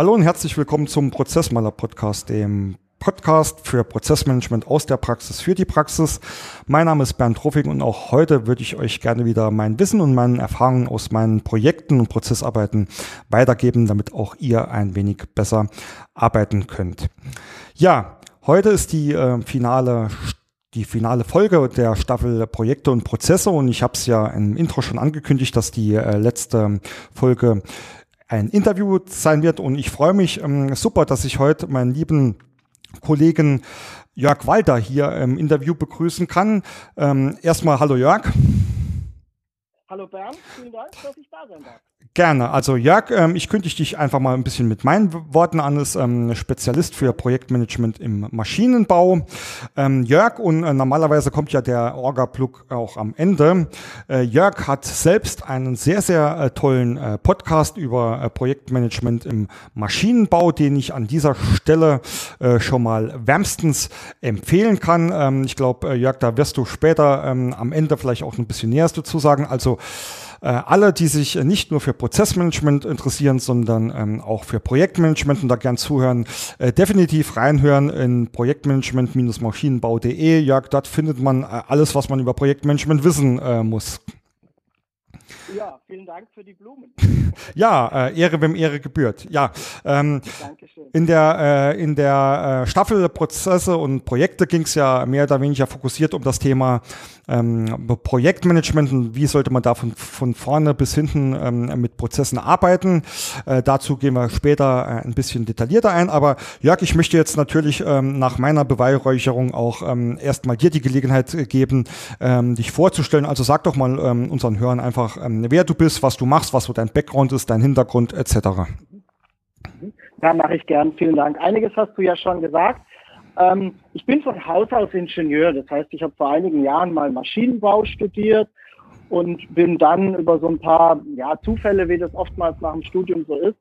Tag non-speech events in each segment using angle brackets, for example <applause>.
Hallo und herzlich willkommen zum Prozessmaler Podcast, dem Podcast für Prozessmanagement aus der Praxis für die Praxis. Mein Name ist Bernd Ruffing und auch heute würde ich euch gerne wieder mein Wissen und meine Erfahrungen aus meinen Projekten und Prozessarbeiten weitergeben, damit auch ihr ein wenig besser arbeiten könnt. Ja, heute ist die äh, finale die finale Folge der Staffel Projekte und Prozesse und ich habe es ja im Intro schon angekündigt, dass die äh, letzte Folge ein Interview sein wird und ich freue mich ähm, super, dass ich heute meinen lieben Kollegen Jörg Walter hier im Interview begrüßen kann. Ähm, erstmal hallo Jörg. Hallo Bernd, vielen Dank, dass ich da sein darf. Gerne. Also Jörg, ähm, ich kündige dich einfach mal ein bisschen mit meinen Worten an, ist ähm, Spezialist für Projektmanagement im Maschinenbau. Ähm, Jörg, und äh, normalerweise kommt ja der Orga-Plug auch am Ende. Äh, Jörg hat selbst einen sehr, sehr äh, tollen äh, Podcast über äh, Projektmanagement im Maschinenbau, den ich an dieser Stelle äh, schon mal wärmstens empfehlen kann. Ähm, ich glaube, Jörg, da wirst du später ähm, am Ende vielleicht auch ein bisschen Näheres dazu sagen. Also alle, die sich nicht nur für Prozessmanagement interessieren, sondern ähm, auch für Projektmanagement und da gern zuhören, äh, definitiv reinhören in projektmanagement-maschinenbau.de. Jörg, dort findet man äh, alles, was man über Projektmanagement wissen äh, muss. Ja, vielen Dank für die Blumen. <laughs> ja, äh, Ehre, wem Ehre gebührt. Ja, ähm, in der, äh, in der äh, Staffel Prozesse und Projekte ging es ja mehr oder weniger fokussiert um das Thema ähm, Projektmanagement und wie sollte man da von, von vorne bis hinten ähm, mit Prozessen arbeiten. Äh, dazu gehen wir später äh, ein bisschen detaillierter ein. Aber Jörg, ich möchte jetzt natürlich ähm, nach meiner Beweihräucherung auch ähm, erstmal dir die Gelegenheit geben, ähm, dich vorzustellen. Also sag doch mal ähm, unseren Hörern einfach, ähm, wer du bist, was du machst, was so dein Background ist, dein Hintergrund etc. Ja, mache ich gern. Vielen Dank. Einiges hast du ja schon gesagt. Ähm, ich bin von Haus aus Ingenieur. Das heißt, ich habe vor einigen Jahren mal Maschinenbau studiert und bin dann über so ein paar ja, Zufälle, wie das oftmals nach dem Studium so ist,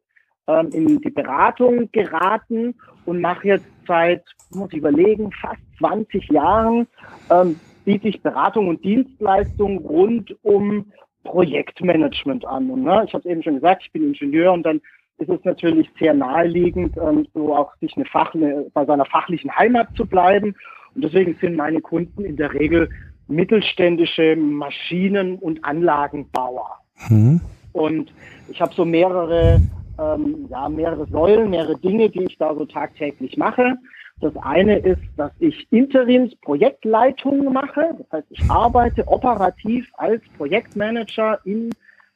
ähm, in die Beratung geraten und mache jetzt seit, muss ich überlegen, fast 20 Jahren ähm, biete ich Beratung und Dienstleistung rund um Projektmanagement an. Und, ne, ich habe eben schon gesagt, ich bin Ingenieur und dann ist es natürlich sehr naheliegend, ähm, so auch sich eine Fach, eine, bei seiner fachlichen Heimat zu bleiben. Und deswegen sind meine Kunden in der Regel mittelständische Maschinen- und Anlagenbauer. Mhm. Und ich habe so mehrere, ähm, ja, mehrere Säulen, mehrere Dinge, die ich da so tagtäglich mache. Das eine ist, dass ich Interimsprojektleitung mache. Das heißt, ich arbeite operativ als Projektmanager in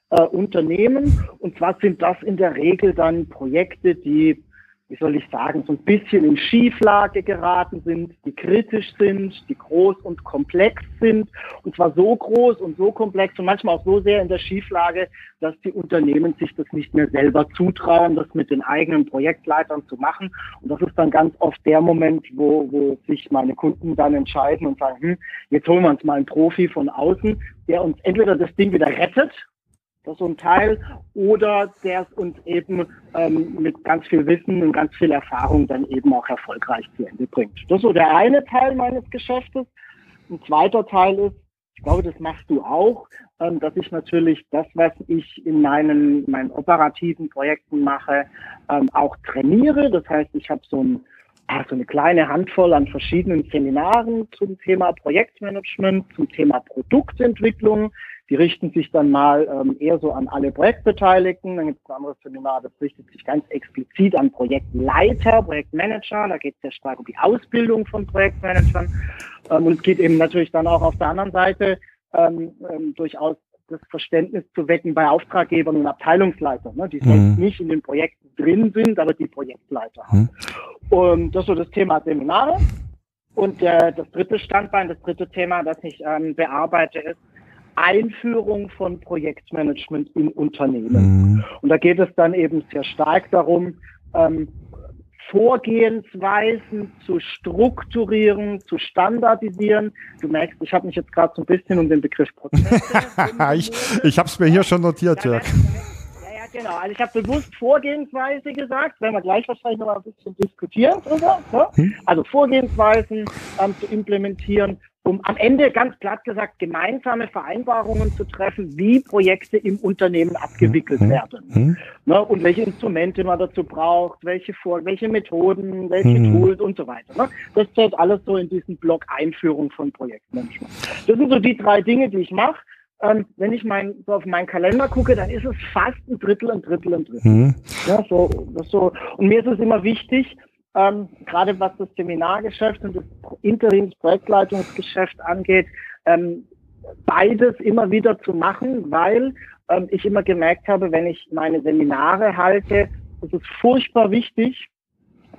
äh, Unternehmen. Und zwar sind das in der Regel dann Projekte, die, wie soll ich sagen, so ein bisschen in Schieflage geraten sind, die kritisch sind, die groß und komplex sind. Und zwar so groß und so komplex und manchmal auch so sehr in der Schieflage, dass die Unternehmen sich das nicht mehr selber zutrauen, das mit den eigenen Projektleitern zu machen. Und das ist dann ganz oft der Moment, wo, wo sich meine Kunden dann entscheiden und sagen, hm, jetzt holen wir uns mal einen Profi von außen, der uns entweder das Ding wieder rettet das ist so ein Teil, oder der es uns eben ähm, mit ganz viel Wissen und ganz viel Erfahrung dann eben auch erfolgreich zu Ende bringt. Das ist so der eine Teil meines Geschäftes. Ein zweiter Teil ist, ich glaube, das machst du auch, ähm, dass ich natürlich das, was ich in meinen, meinen operativen Projekten mache, ähm, auch trainiere. Das heißt, ich habe so ein so eine kleine Handvoll an verschiedenen Seminaren zum Thema Projektmanagement, zum Thema Produktentwicklung, die richten sich dann mal ähm, eher so an alle Projektbeteiligten. Dann gibt es ein anderes Seminar, das richtet sich ganz explizit an Projektleiter, Projektmanager. Da geht es sehr stark um die Ausbildung von Projektmanagern. Ähm, und es geht eben natürlich dann auch auf der anderen Seite ähm, ähm, durchaus das Verständnis zu wecken bei Auftraggebern und Abteilungsleitern, ne, die mhm. sonst nicht in den Projekten drin sind, aber die Projektleiter haben. Mhm. Und das ist so das Thema Seminare. Und äh, das dritte Standbein, das dritte Thema, das ich ähm, bearbeite, ist Einführung von Projektmanagement in Unternehmen. Mhm. Und da geht es dann eben sehr stark darum, ähm, Vorgehensweisen zu strukturieren, zu standardisieren. Du merkst, ich habe mich jetzt gerade so ein bisschen um den Begriff Prozess. <laughs> ich ich habe es mir hier schon notiert, Jörg. Ja, genau. Also ich habe bewusst Vorgehensweise gesagt, werden wir gleich wahrscheinlich noch mal ein bisschen diskutieren. Oder? Ne? Hm? Also Vorgehensweisen ähm, zu implementieren, um am Ende ganz platt gesagt gemeinsame Vereinbarungen zu treffen, wie Projekte im Unternehmen abgewickelt mhm. werden. Mhm. Ne, und welche Instrumente man dazu braucht, welche Vor welche Methoden, welche mhm. Tools und so weiter. Ne? Das zählt alles so in diesen Block Einführung von Projektmanagement. Das sind so die drei Dinge, die ich mache. Ähm, wenn ich mein, so auf meinen Kalender gucke, dann ist es fast ein Drittel, ein Drittel, ein Drittel. Mhm. Ja, so, so. Und mir ist es immer wichtig, ähm, gerade was das Seminargeschäft und das Interims-Projektleitungsgeschäft angeht, ähm, beides immer wieder zu machen, weil ähm, ich immer gemerkt habe, wenn ich meine Seminare halte, ist es furchtbar wichtig,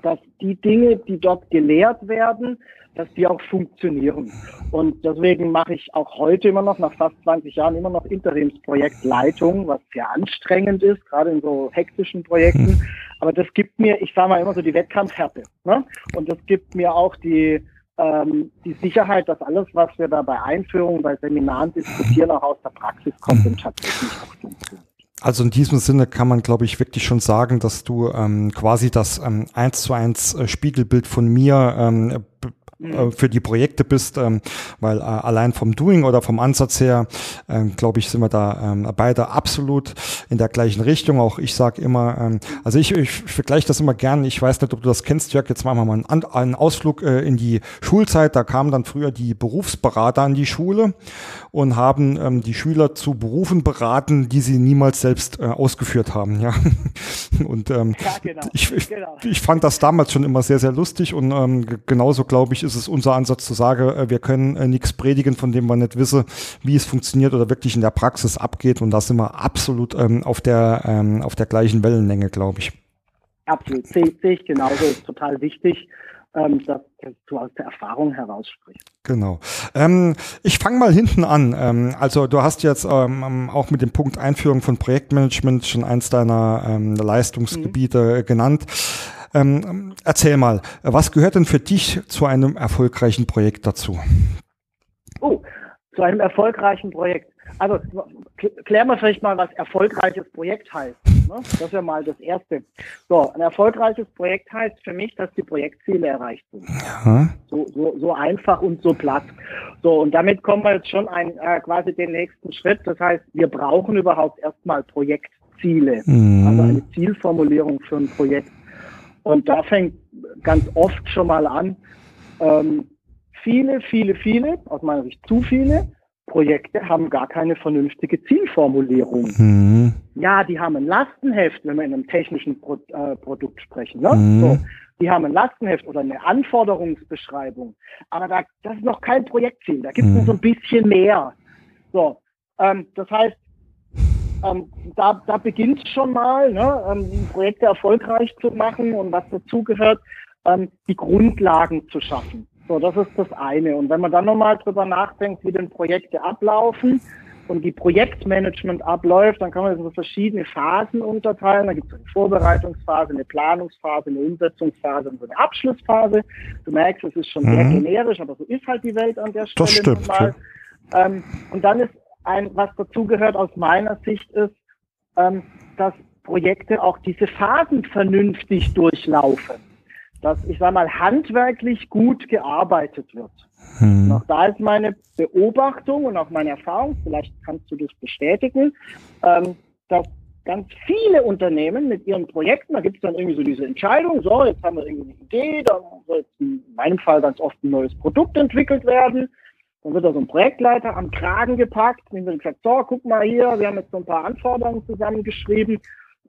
dass die Dinge, die dort gelehrt werden, dass die auch funktionieren. Und deswegen mache ich auch heute immer noch, nach fast 20 Jahren, immer noch Interimsprojektleitung, was sehr anstrengend ist, gerade in so hektischen Projekten. Hm. Aber das gibt mir, ich sage mal immer so die Wettkampfhärte. Ne? Und das gibt mir auch die, ähm, die Sicherheit, dass alles, was wir da bei Einführungen, bei Seminaren diskutieren, auch aus der Praxis kommt und tatsächlich auch funktioniert. Also in diesem Sinne kann man, glaube ich, wirklich schon sagen, dass du ähm, quasi das ähm, eins zu eins äh, Spiegelbild von mir ähm, äh, für die Projekte bist, ähm, weil äh, allein vom Doing oder vom Ansatz her, ähm, glaube ich, sind wir da ähm, beide absolut in der gleichen Richtung. Auch ich sage immer, ähm, also ich, ich vergleiche das immer gern. Ich weiß nicht, ob du das kennst, Jörg. Jetzt machen wir mal einen, einen Ausflug äh, in die Schulzeit. Da kamen dann früher die Berufsberater an die Schule und haben ähm, die Schüler zu Berufen beraten, die sie niemals selbst äh, ausgeführt haben. Ja, <laughs> und ähm, ja, genau. ich, ich, genau. ich fand das damals schon immer sehr, sehr lustig und ähm, genauso glaube ich ist es unser Ansatz zu sagen, äh, wir können äh, nichts predigen, von dem wir nicht wissen, wie es funktioniert oder wirklich in der Praxis abgeht. Und da sind wir absolut ähm, auf, der, ähm, auf der gleichen Wellenlänge, glaube ich. Absolut, sehe seh ich genauso, ist total wichtig ähm, dass, du aus der Erfahrung heraus sprichst. Genau. Ähm, ich fange mal hinten an. Ähm, also du hast jetzt ähm, auch mit dem Punkt Einführung von Projektmanagement schon eins deiner ähm, Leistungsgebiete mhm. genannt. Ähm, erzähl mal, was gehört denn für dich zu einem erfolgreichen Projekt dazu? Oh, zu einem erfolgreichen Projekt. Also klären wir vielleicht mal, was erfolgreiches Projekt heißt. Ne? Das wäre mal das Erste. So, ein erfolgreiches Projekt heißt für mich, dass die Projektziele erreicht sind. Ja. So, so, so einfach und so platt. So, und damit kommen wir jetzt schon ein, äh, quasi den nächsten Schritt. Das heißt, wir brauchen überhaupt erstmal Projektziele. Mhm. Also eine Zielformulierung für ein Projekt. Und da fängt ganz oft schon mal an, ähm, viele, viele, viele, aus meiner Sicht zu viele, Projekte haben gar keine vernünftige Zielformulierung. Mhm. Ja, die haben ein Lastenheft, wenn wir in einem technischen Pro äh, Produkt sprechen. Ne? Mhm. So, die haben ein Lastenheft oder eine Anforderungsbeschreibung. Aber da, das ist noch kein Projektziel. Da gibt es mhm. noch so ein bisschen mehr. So, ähm, das heißt, ähm, da, da beginnt schon mal, ne, ähm, Projekte erfolgreich zu machen und was dazugehört, ähm, die Grundlagen zu schaffen. So, das ist das eine. Und wenn man dann nochmal drüber nachdenkt, wie denn Projekte ablaufen und wie Projektmanagement abläuft, dann kann man das in so verschiedene Phasen unterteilen. Da gibt es eine Vorbereitungsphase, eine Planungsphase, eine Umsetzungsphase und so eine Abschlussphase. Du merkst, es ist schon mhm. sehr generisch, aber so ist halt die Welt an der Stelle das stimmt. Ähm, und dann ist ein, was dazugehört aus meiner Sicht ist, ähm, dass Projekte auch diese Phasen vernünftig durchlaufen. Dass, ich sage mal, handwerklich gut gearbeitet wird. Hm. Auch da ist meine Beobachtung und auch meine Erfahrung, vielleicht kannst du das bestätigen, ähm, dass ganz viele Unternehmen mit ihren Projekten, da gibt es dann irgendwie so diese Entscheidung, so, jetzt haben wir irgendwie eine Idee, dann soll jetzt in meinem Fall ganz oft ein neues Produkt entwickelt werden. Dann wird da so ein Projektleiter am Kragen gepackt und ihm wird gesagt, so, guck mal hier, wir haben jetzt so ein paar Anforderungen zusammengeschrieben,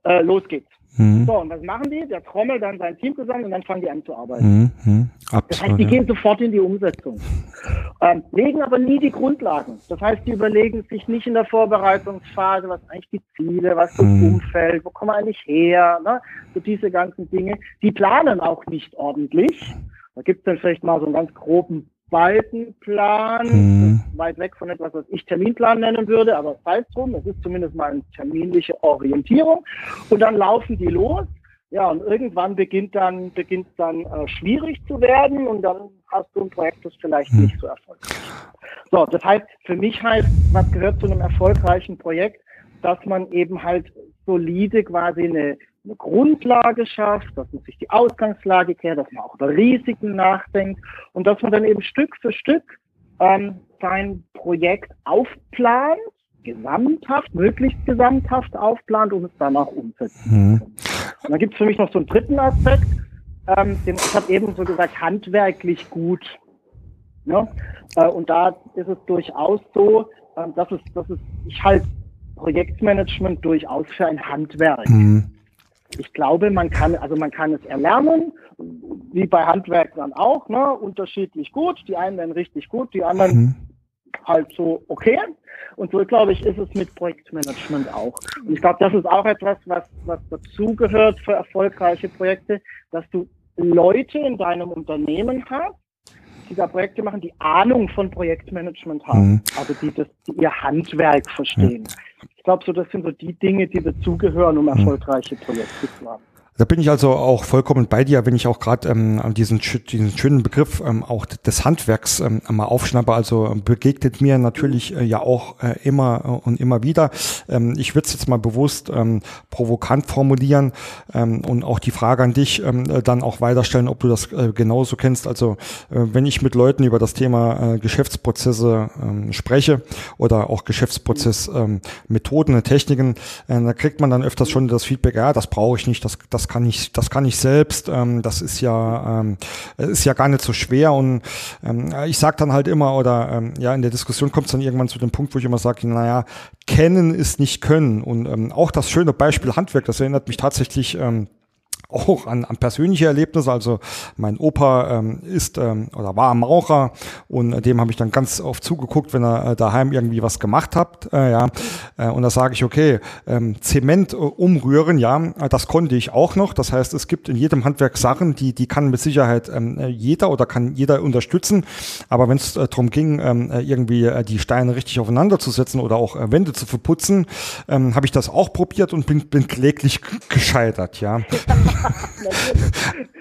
äh, los geht's. Mhm. So, und was machen die? Der trommelt dann sein Team zusammen und dann fangen die an zu arbeiten. Mhm. Absolut, das heißt, die ja. gehen sofort in die Umsetzung. Ähm, legen aber nie die Grundlagen. Das heißt, die überlegen sich nicht in der Vorbereitungsphase, was eigentlich die Ziele, was das mhm. Umfeld, wo kommen wir eigentlich her, ne? so diese ganzen Dinge. Die planen auch nicht ordentlich. Da gibt es dann vielleicht mal so einen ganz groben Balkenplan, mhm. weit weg von etwas, was ich Terminplan nennen würde, aber es drum, es ist zumindest mal eine terminliche Orientierung. Und dann laufen die los. Ja, und irgendwann beginnt dann, beginnt dann äh, schwierig zu werden und dann hast du ein Projekt, das vielleicht mhm. nicht so erfolgreich ist. So, das heißt, für mich heißt, was gehört zu einem erfolgreichen Projekt, dass man eben halt solide quasi eine eine Grundlage schafft, dass man sich die Ausgangslage kehrt, dass man auch über Risiken nachdenkt und dass man dann eben Stück für Stück ähm, sein Projekt aufplant, gesamthaft, möglichst gesamthaft aufplant und es dann auch umsetzt. Mhm. Und dann gibt es für mich noch so einen dritten Aspekt, ähm, den, ich habe eben so gesagt, handwerklich gut. Ne? Äh, und da ist es durchaus so, äh, dass, es, dass es, ich halte Projektmanagement durchaus für ein Handwerk. Mhm. Ich glaube, man kann, also man kann es erlernen, wie bei Handwerkern auch, ne? unterschiedlich gut. Die einen werden richtig gut, die anderen mhm. halt so okay. Und so, glaube ich, ist es mit Projektmanagement auch. Und ich glaube, das ist auch etwas, was, was dazugehört für erfolgreiche Projekte, dass du Leute in deinem Unternehmen hast, die da Projekte machen, die Ahnung von Projektmanagement haben, mhm. also die, das, die ihr Handwerk verstehen. Ja. Ich glaube, so das sind so die Dinge, die dazugehören, um mhm. erfolgreiche Projekte zu haben. Da bin ich also auch vollkommen bei dir, wenn ich auch gerade ähm, diesen, diesen schönen Begriff ähm, auch des Handwerks ähm, mal aufschnappe. Also ähm, begegnet mir natürlich äh, ja auch äh, immer äh, und immer wieder. Ähm, ich würde es jetzt mal bewusst ähm, provokant formulieren ähm, und auch die Frage an dich ähm, äh, dann auch weiterstellen, ob du das äh, genauso kennst. Also äh, wenn ich mit Leuten über das Thema äh, Geschäftsprozesse ähm, spreche oder auch Geschäftsprozessmethoden, ähm, Techniken, äh, da kriegt man dann öfters schon das Feedback, ja, das brauche ich nicht, das, das das kann ich, das kann ich selbst. Ähm, das ist ja, ähm, ist ja gar nicht so schwer. Und ähm, ich sage dann halt immer, oder ähm, ja, in der Diskussion kommt es dann irgendwann zu dem Punkt, wo ich immer sage, naja, kennen ist nicht können. Und ähm, auch das schöne Beispiel Handwerk, das erinnert mich tatsächlich ähm, auch an, an persönliche Erlebnisse. Also mein Opa ähm, ist ähm, oder war Maurer und dem habe ich dann ganz oft zugeguckt, wenn er äh, daheim irgendwie was gemacht hat. Äh, ja, äh, und da sage ich, okay, ähm, Zement äh, umrühren, ja, äh, das konnte ich auch noch. Das heißt, es gibt in jedem Handwerk Sachen, die die kann mit Sicherheit ähm, äh, jeder oder kann jeder unterstützen. Aber wenn es äh, darum ging, ähm, äh, irgendwie äh, die Steine richtig aufeinander zu setzen oder auch äh, Wände zu verputzen, ähm, habe ich das auch probiert und bin, bin kläglich gescheitert, ja. <laughs>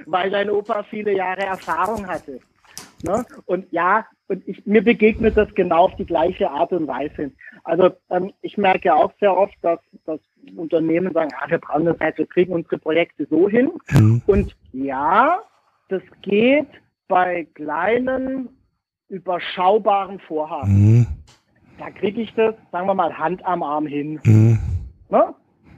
Weil dein Opa viele Jahre Erfahrung hatte. Ne? Und ja, und ich, mir begegnet das genau auf die gleiche Art und Weise. Also ähm, ich merke auch sehr oft, dass, dass Unternehmen sagen, ah, wir brauchen das halt, wir kriegen unsere Projekte so hin. Mhm. Und ja, das geht bei kleinen, überschaubaren Vorhaben. Mhm. Da kriege ich das, sagen wir mal, Hand am Arm hin. Mhm. Ne?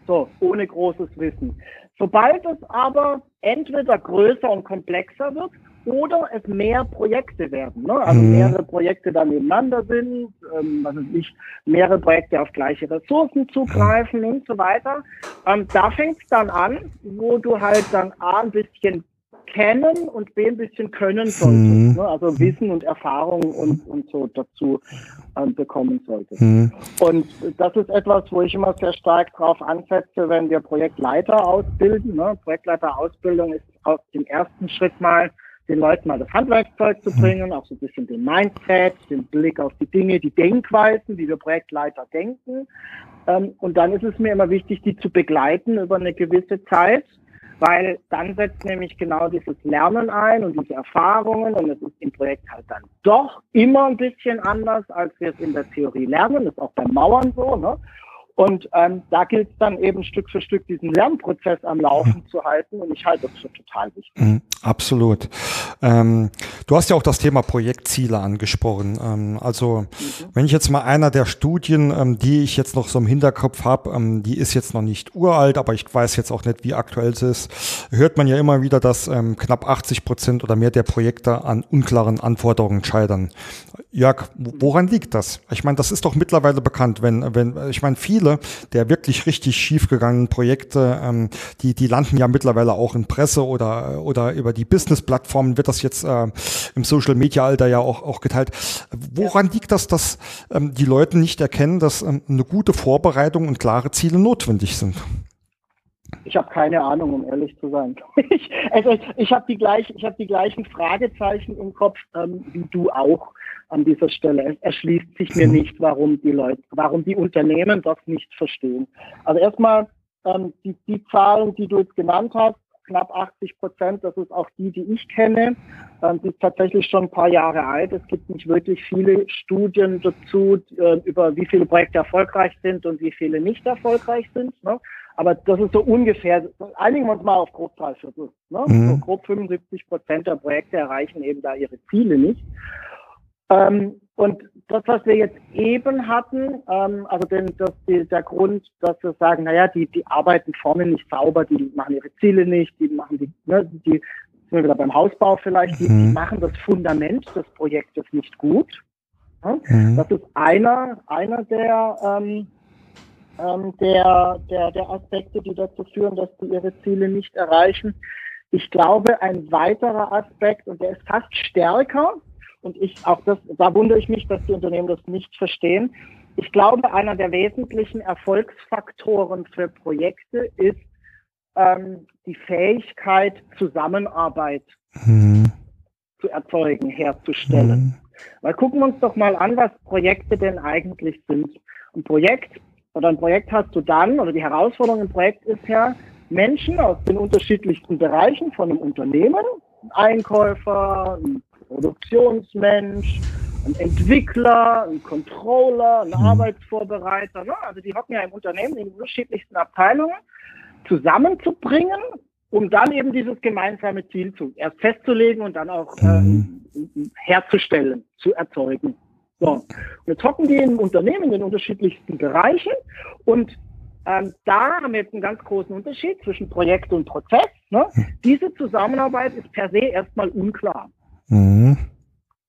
So, ohne großes Wissen. Sobald es aber entweder größer und komplexer wird oder es mehr Projekte werden, ne? also mhm. mehrere Projekte dann nebeneinander sind, ähm, was weiß ich, mehrere Projekte auf gleiche Ressourcen zugreifen mhm. und so weiter, ähm, da fängt es dann an, wo du halt dann A, ein bisschen kennen und B ein bisschen können solltest. Mhm. Ne? Also Wissen und Erfahrung und, und so dazu ähm, bekommen solltest. Mhm. Und das ist etwas, wo ich immer sehr stark drauf ansetze, wenn wir Projektleiter ausbilden. Ne? Projektleiterausbildung ist auf dem ersten Schritt mal den Leuten mal das Handwerkszeug zu mhm. bringen, auch so ein bisschen den Mindset, den Blick auf die Dinge, die Denkweisen, wie wir Projektleiter denken. Ähm, und dann ist es mir immer wichtig, die zu begleiten über eine gewisse Zeit weil dann setzt nämlich genau dieses Lernen ein und diese Erfahrungen und es ist im Projekt halt dann doch immer ein bisschen anders, als wir es in der Theorie lernen. Das ist auch beim Mauern so. Ne? Und ähm, da gilt es dann eben Stück für Stück diesen Lernprozess am Laufen mhm. zu halten und ich halte das für total wichtig. Mhm, absolut. Ähm, du hast ja auch das Thema Projektziele angesprochen. Ähm, also mhm. wenn ich jetzt mal einer der Studien, ähm, die ich jetzt noch so im Hinterkopf habe, ähm, die ist jetzt noch nicht uralt, aber ich weiß jetzt auch nicht, wie aktuell sie ist, hört man ja immer wieder, dass ähm, knapp 80 Prozent oder mehr der Projekte an unklaren Anforderungen scheitern. Jörg, woran liegt das? Ich meine, das ist doch mittlerweile bekannt, wenn, wenn, ich meine, viele der wirklich richtig schiefgegangenen Projekte, ähm, die, die landen ja mittlerweile auch in Presse oder, oder über die Business-Plattformen wird das jetzt äh, im Social-Media-Alter ja auch, auch geteilt. Woran liegt das, dass ähm, die Leute nicht erkennen, dass ähm, eine gute Vorbereitung und klare Ziele notwendig sind? Ich habe keine Ahnung, um ehrlich zu sein. <laughs> ich, also ich habe die, gleich, hab die gleichen Fragezeichen im Kopf ähm, wie du auch an dieser Stelle. Es erschließt sich mir nicht, warum die Leute, warum die Unternehmen das nicht verstehen. Also erstmal ähm, die, die Zahlen, die du jetzt genannt hast, knapp 80 Prozent, das ist auch die, die ich kenne. Ähm, die ist tatsächlich schon ein paar Jahre alt. Es gibt nicht wirklich viele Studien dazu, äh, über wie viele Projekte erfolgreich sind und wie viele nicht erfolgreich sind. Ne? Aber das ist so ungefähr, einigen wir uns mal auf grob drei Viertel. Ne? Mhm. So grob 75 Prozent der Projekte erreichen eben da ihre Ziele nicht. Ähm, Und das, was wir jetzt eben hatten, ähm, also den, das, die, der Grund, dass wir sagen, naja, die, die arbeiten vorne nicht sauber, die machen ihre Ziele nicht, die machen die, ne, die sind wir wieder beim Hausbau vielleicht, die, die mhm. machen das Fundament des Projektes nicht gut. Ja? Mhm. Das ist einer, einer der, ähm, ähm, der, der, der Aspekte, die dazu führen, dass die ihre Ziele nicht erreichen. Ich glaube, ein weiterer Aspekt, und der ist fast stärker, und ich auch das, da wundere ich mich, dass die Unternehmen das nicht verstehen. Ich glaube, einer der wesentlichen Erfolgsfaktoren für Projekte ist ähm, die Fähigkeit, Zusammenarbeit mhm. zu erzeugen, herzustellen. Mhm. Weil gucken wir uns doch mal an, was Projekte denn eigentlich sind. Ein Projekt oder ein Projekt hast du dann, oder die Herausforderung im Projekt ist ja, Menschen aus den unterschiedlichsten Bereichen von einem Unternehmen, ein Einkäufer, ein Produktionsmensch, ein Entwickler, ein Controller, ein mhm. Arbeitsvorbereiter. Ne? Also die hocken ja im Unternehmen in unterschiedlichsten Abteilungen zusammenzubringen, um dann eben dieses gemeinsame Ziel zu erst festzulegen und dann auch mhm. äh, herzustellen, zu erzeugen. So. Und jetzt hocken die im Unternehmen in unterschiedlichsten Bereichen und ähm, da haben wir jetzt einen ganz großen Unterschied zwischen Projekt und Prozess. Ne? Mhm. Diese Zusammenarbeit ist per se erstmal unklar. Mhm.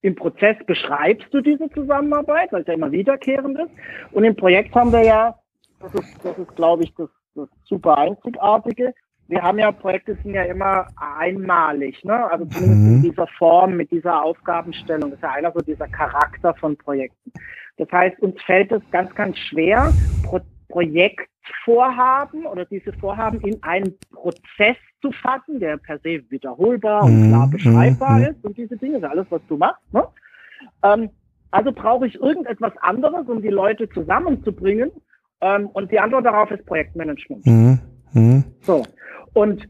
Im Prozess beschreibst du diese Zusammenarbeit, weil es ja immer wiederkehrend ist. Und im Projekt haben wir ja, das ist, das ist glaube ich, das, das super Einzigartige. Wir haben ja Projekte sind ja immer einmalig, ne? Also zumindest mhm. in dieser Form, mit dieser Aufgabenstellung. Das ist ja einer so dieser Charakter von Projekten. Das heißt, uns fällt es ganz, ganz schwer, Pro Projektvorhaben oder diese Vorhaben in einen Prozess zu fassen, der per se wiederholbar und klar mhm, beschreibbar mhm. ist und diese Dinge, alles, was du machst. Ne? Ähm, also brauche ich irgendetwas anderes, um die Leute zusammenzubringen. Ähm, und die Antwort darauf ist Projektmanagement. Mhm. Mhm. So. Und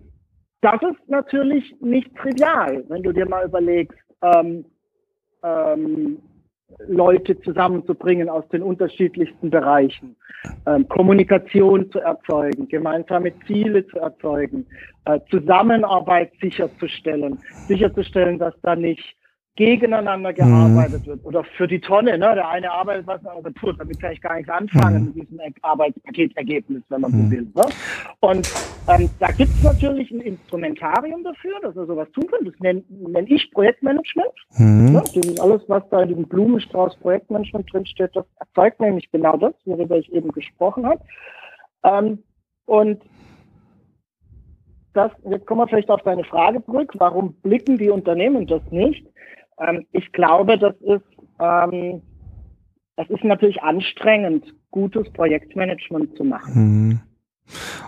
das ist natürlich nicht trivial, wenn du dir mal überlegst, ähm, ähm, Leute zusammenzubringen aus den unterschiedlichsten Bereichen, ähm, Kommunikation zu erzeugen, gemeinsame Ziele zu erzeugen, äh, Zusammenarbeit sicherzustellen, sicherzustellen, dass da nicht gegeneinander gearbeitet mhm. wird oder für die Tonne. Ne? Der eine arbeitet was, der andere tut. Damit kann ich gar nicht anfangen mhm. mit diesem Arbeitspaketergebnis, wenn man mhm. so will. Ne? Und ähm, da gibt es natürlich ein Instrumentarium dafür, dass wir sowas tun können. Das nenne nenn ich Projektmanagement. Mhm. Ne? Alles, was da in diesem Blumenstrauß Projektmanagement drinsteht, das erzeugt nämlich genau das, worüber ich eben gesprochen habe. Ähm, und das, jetzt kommen wir vielleicht auf deine Frage zurück, warum blicken die Unternehmen das nicht? Ähm, ich glaube, das ist, ähm, das ist natürlich anstrengend, gutes Projektmanagement zu machen. Mhm.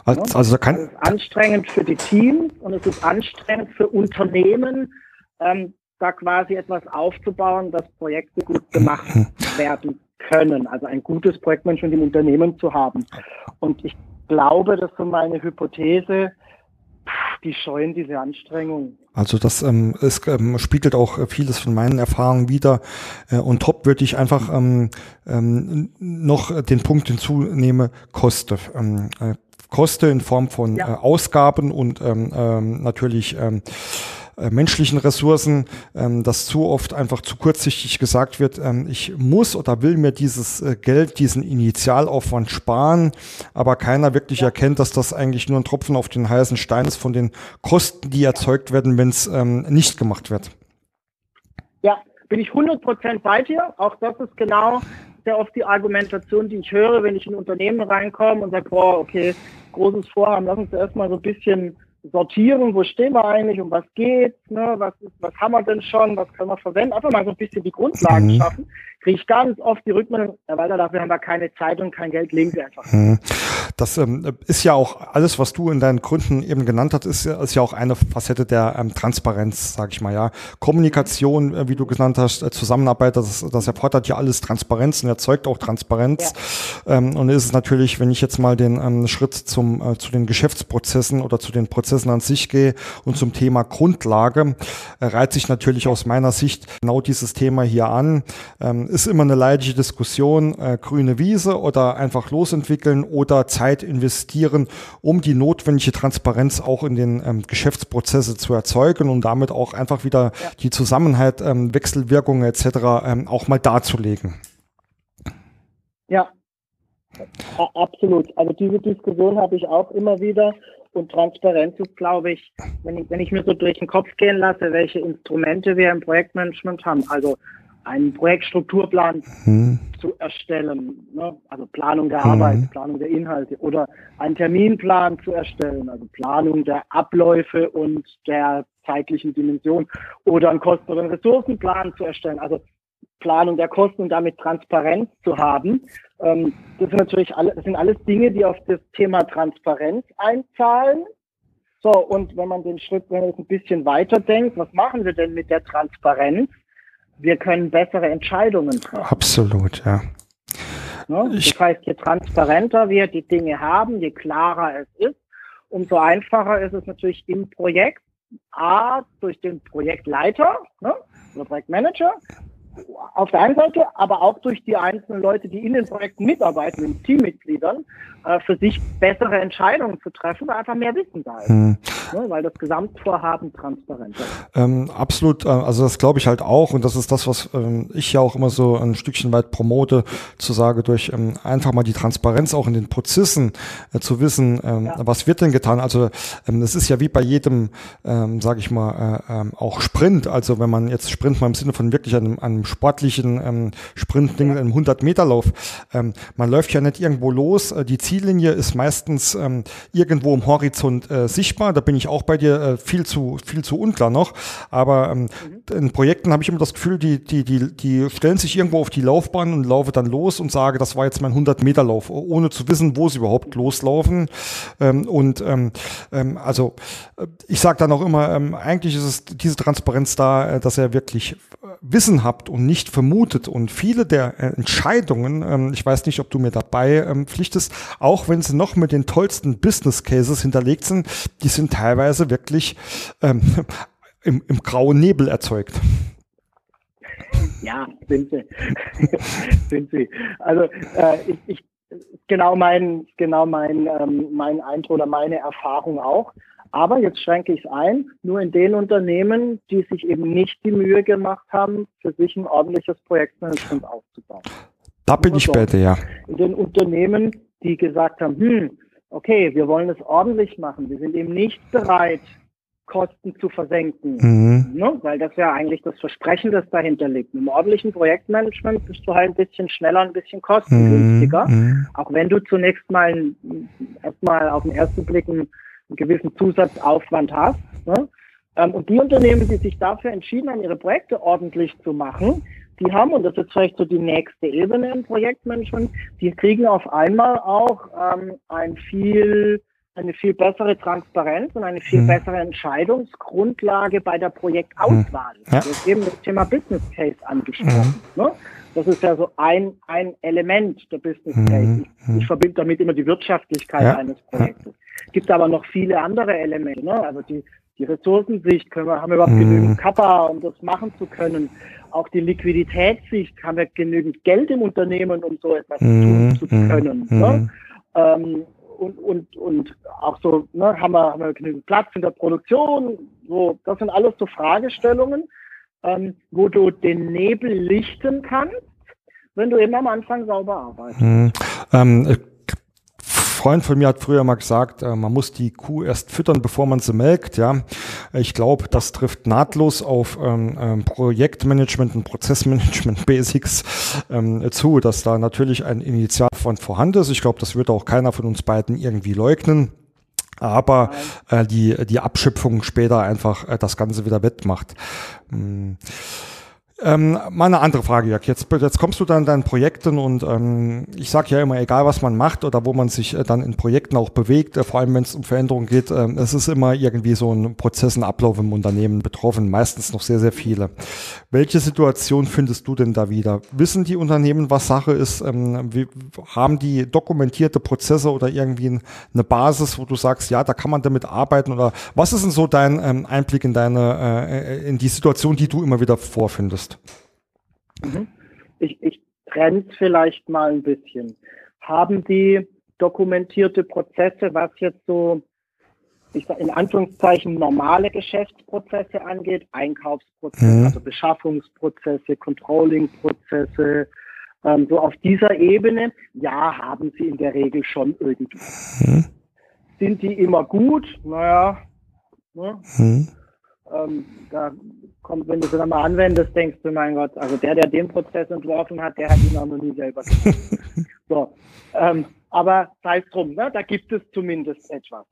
Also, also kann es ist anstrengend für die Teams und es ist anstrengend für Unternehmen, ähm, da quasi etwas aufzubauen, dass Projekte gut gemacht mhm. werden können. Also ein gutes Projektmanagement im Unternehmen zu haben. Und ich glaube, das ist so meine Hypothese, die scheuen diese Anstrengung. Also das ähm, ist, ähm, spiegelt auch äh, vieles von meinen Erfahrungen wieder. Äh, und top würde ich einfach ähm, ähm, noch den Punkt hinzunehmen, Koste. Ähm, äh, Koste in Form von ja. äh, Ausgaben und ähm, ähm, natürlich ähm, äh, menschlichen Ressourcen, ähm, dass zu oft einfach zu kurzsichtig gesagt wird, ähm, ich muss oder will mir dieses äh, Geld, diesen Initialaufwand sparen, aber keiner wirklich erkennt, dass das eigentlich nur ein Tropfen auf den heißen Stein ist von den Kosten, die erzeugt werden, wenn es ähm, nicht gemacht wird. Ja, bin ich 100% bei dir. Auch das ist genau sehr oft die Argumentation, die ich höre, wenn ich in ein Unternehmen reinkomme und sage, boah, okay, großes Vorhaben, lass uns erstmal so ein bisschen sortieren, wo stehen wir eigentlich, um was geht, ne, was, ist, was haben wir denn schon, was können wir verwenden, einfach mal so ein bisschen die Grundlagen mhm. schaffen, kriege ich ganz oft die Rückmeldung, Herr Walter, dafür haben wir keine Zeit und kein Geld, legen Sie einfach. Mhm. Das ähm, ist ja auch alles, was du in deinen Gründen eben genannt hast, ist, ist ja auch eine Facette der ähm, Transparenz, sage ich mal, ja. Kommunikation, äh, wie du genannt hast, äh, Zusammenarbeit, das, das erfordert ja alles Transparenz und erzeugt auch Transparenz. Ja. Ähm, und ist es natürlich, wenn ich jetzt mal den Schritt zum, äh, zu den Geschäftsprozessen oder zu den Prozessen an sich gehe und zum Thema Grundlage, reiht sich natürlich aus meiner Sicht genau dieses Thema hier an. Ist immer eine leidige Diskussion, äh, grüne Wiese oder einfach losentwickeln oder Zeit investieren, um die notwendige Transparenz auch in den ähm, Geschäftsprozesse zu erzeugen und damit auch einfach wieder ja. die Zusammenhalt, ähm, Wechselwirkungen etc. Ähm, auch mal darzulegen. Ja, absolut. Also diese Diskussion habe ich auch immer wieder. Und Transparenz ist, glaube ich, wenn ich, wenn ich mir so durch den Kopf gehen lasse, welche Instrumente wir im Projektmanagement haben. Also einen Projektstrukturplan hm. zu erstellen, ne? also Planung der hm. Arbeit, Planung der Inhalte oder einen Terminplan zu erstellen, also Planung der Abläufe und der zeitlichen Dimension oder einen Kosten- oder einen Ressourcenplan zu erstellen, also Planung der Kosten und damit Transparenz zu haben. Ähm, das sind natürlich alle, das sind alles Dinge, die auf das Thema Transparenz einzahlen. So, und wenn man den Schritt, wenn man ein bisschen weiter denkt, was machen wir denn mit der Transparenz? Wir können bessere Entscheidungen treffen. Absolut, ja. Ne? Das heißt, je transparenter wir die Dinge haben, je klarer es ist, umso einfacher ist es natürlich im Projekt, A, durch den Projektleiter ne, oder Projektmanager, auf der einen Seite, aber auch durch die einzelnen Leute, die in den Projekten mitarbeiten, den Teammitgliedern, äh, für sich bessere Entscheidungen zu treffen, weil einfach mehr Wissen da ist. Hm. Ne, weil das Gesamtvorhaben transparent ist. Ähm, absolut, äh, also das glaube ich halt auch und das ist das, was ähm, ich ja auch immer so ein Stückchen weit promote, zu sagen, durch ähm, einfach mal die Transparenz auch in den Prozessen äh, zu wissen, ähm, ja. was wird denn getan. Also ähm, es ist ja wie bei jedem, ähm, sage ich mal, äh, ähm, auch Sprint. Also wenn man jetzt Sprint mal im Sinne von wirklich einem, einem sportlichen ähm, Sprintding im 100-Meter-Lauf. Ähm, man läuft ja nicht irgendwo los. Äh, die Ziellinie ist meistens ähm, irgendwo im Horizont äh, sichtbar. Da bin ich auch bei dir äh, viel zu viel zu unklar noch. Aber ähm, mhm. in Projekten habe ich immer das Gefühl, die die die die stellen sich irgendwo auf die Laufbahn und laufe dann los und sage, das war jetzt mein 100-Meter-Lauf, ohne zu wissen, wo sie überhaupt loslaufen. Ähm, und ähm, ähm, also äh, ich sage dann auch immer, ähm, eigentlich ist es diese Transparenz da, äh, dass er wirklich Wissen habt und nicht vermutet. Und viele der äh, Entscheidungen, ähm, ich weiß nicht, ob du mir dabei ähm, pflichtest, auch wenn sie noch mit den tollsten Business Cases hinterlegt sind, die sind teilweise wirklich ähm, <laughs> im, im grauen Nebel erzeugt. Ja, sind sie. <laughs> sind sie. Also äh, ich, ich genau mein, genau mein, ähm, mein Eindruck oder meine Erfahrung auch. Aber jetzt schränke ich es ein, nur in den Unternehmen, die sich eben nicht die Mühe gemacht haben, für sich ein ordentliches Projektmanagement aufzubauen. Da bin ich bei dir, ja. In den Unternehmen, die gesagt haben, hm, okay, wir wollen es ordentlich machen. Wir sind eben nicht bereit, Kosten zu versenken. Mhm. Ne? Weil das ja eigentlich das Versprechen, das dahinter liegt. Im ordentlichen Projektmanagement bist du halt ein bisschen schneller, ein bisschen kostengünstiger. Mhm. Auch wenn du zunächst mal erstmal auf den ersten Blick einen einen gewissen Zusatzaufwand hast. Ne? Ähm, und die Unternehmen, die sich dafür entschieden haben, ihre Projekte ordentlich zu machen, die haben, und das ist vielleicht so die nächste Ebene im Projektmanagement, die kriegen auf einmal auch ähm, ein viel, eine viel bessere Transparenz und eine viel mhm. bessere Entscheidungsgrundlage bei der Projektauswahl. Mhm. Ja. Du hast eben das Thema Business Case angesprochen. Mhm. Ne? Das ist ja so ein, ein Element der Business Case. Mhm. Ich, ich verbinde damit immer die Wirtschaftlichkeit ja. eines Projektes. Es gibt aber noch viele andere Elemente. Ne? Also die, die Ressourcensicht, können wir, haben wir überhaupt mhm. genügend Kappa, um das machen zu können. Auch die Liquiditätssicht, haben wir genügend Geld im Unternehmen, um so etwas mhm. tun zu können. Mhm. Ne? Ähm, und, und, und auch so, ne, haben, wir, haben wir genügend Platz in der Produktion? So, das sind alles so Fragestellungen, ähm, wo du den Nebel lichten kannst, wenn du eben am Anfang sauber arbeitest. Mhm. Ähm, Freund von mir hat früher mal gesagt, äh, man muss die Kuh erst füttern, bevor man sie melkt. Ja, ich glaube, das trifft nahtlos auf ähm, ähm, Projektmanagement und Prozessmanagement <laughs> Basics ähm, zu, dass da natürlich ein Initialfond vorhanden ist. Ich glaube, das wird auch keiner von uns beiden irgendwie leugnen aber äh, die, die Abschöpfung später einfach äh, das Ganze wieder wettmacht. Hm. Ähm, mal eine andere Frage, Jörg. Jetzt, jetzt kommst du dann in deinen Projekten und ähm, ich sage ja immer, egal was man macht oder wo man sich äh, dann in Projekten auch bewegt, äh, vor allem wenn es um Veränderungen geht, äh, es ist immer irgendwie so ein Prozess, ein Ablauf im Unternehmen betroffen, meistens noch sehr, sehr viele. Welche Situation findest du denn da wieder? Wissen die Unternehmen, was Sache ist? Ähm, wie, haben die dokumentierte Prozesse oder irgendwie eine Basis, wo du sagst, ja, da kann man damit arbeiten oder was ist denn so dein ähm, Einblick in deine, äh, in die Situation, die du immer wieder vorfindest? Mhm. ich, ich trenne es vielleicht mal ein bisschen. Haben die dokumentierte Prozesse, was jetzt so ich sag, in Anführungszeichen normale Geschäftsprozesse angeht, Einkaufsprozesse, mhm. also Beschaffungsprozesse, Controllingprozesse, ähm, so auf dieser Ebene, ja, haben sie in der Regel schon irgendwie. Mhm. Sind die immer gut? Naja, ne? mhm. Ähm, da kommt, wenn du sie dann mal anwendest, denkst du, mein Gott, also der, der den Prozess entworfen hat, der hat ihn auch noch nie selber gesehen. <laughs> so, ähm, aber sei es drum, ne? da gibt es zumindest etwas.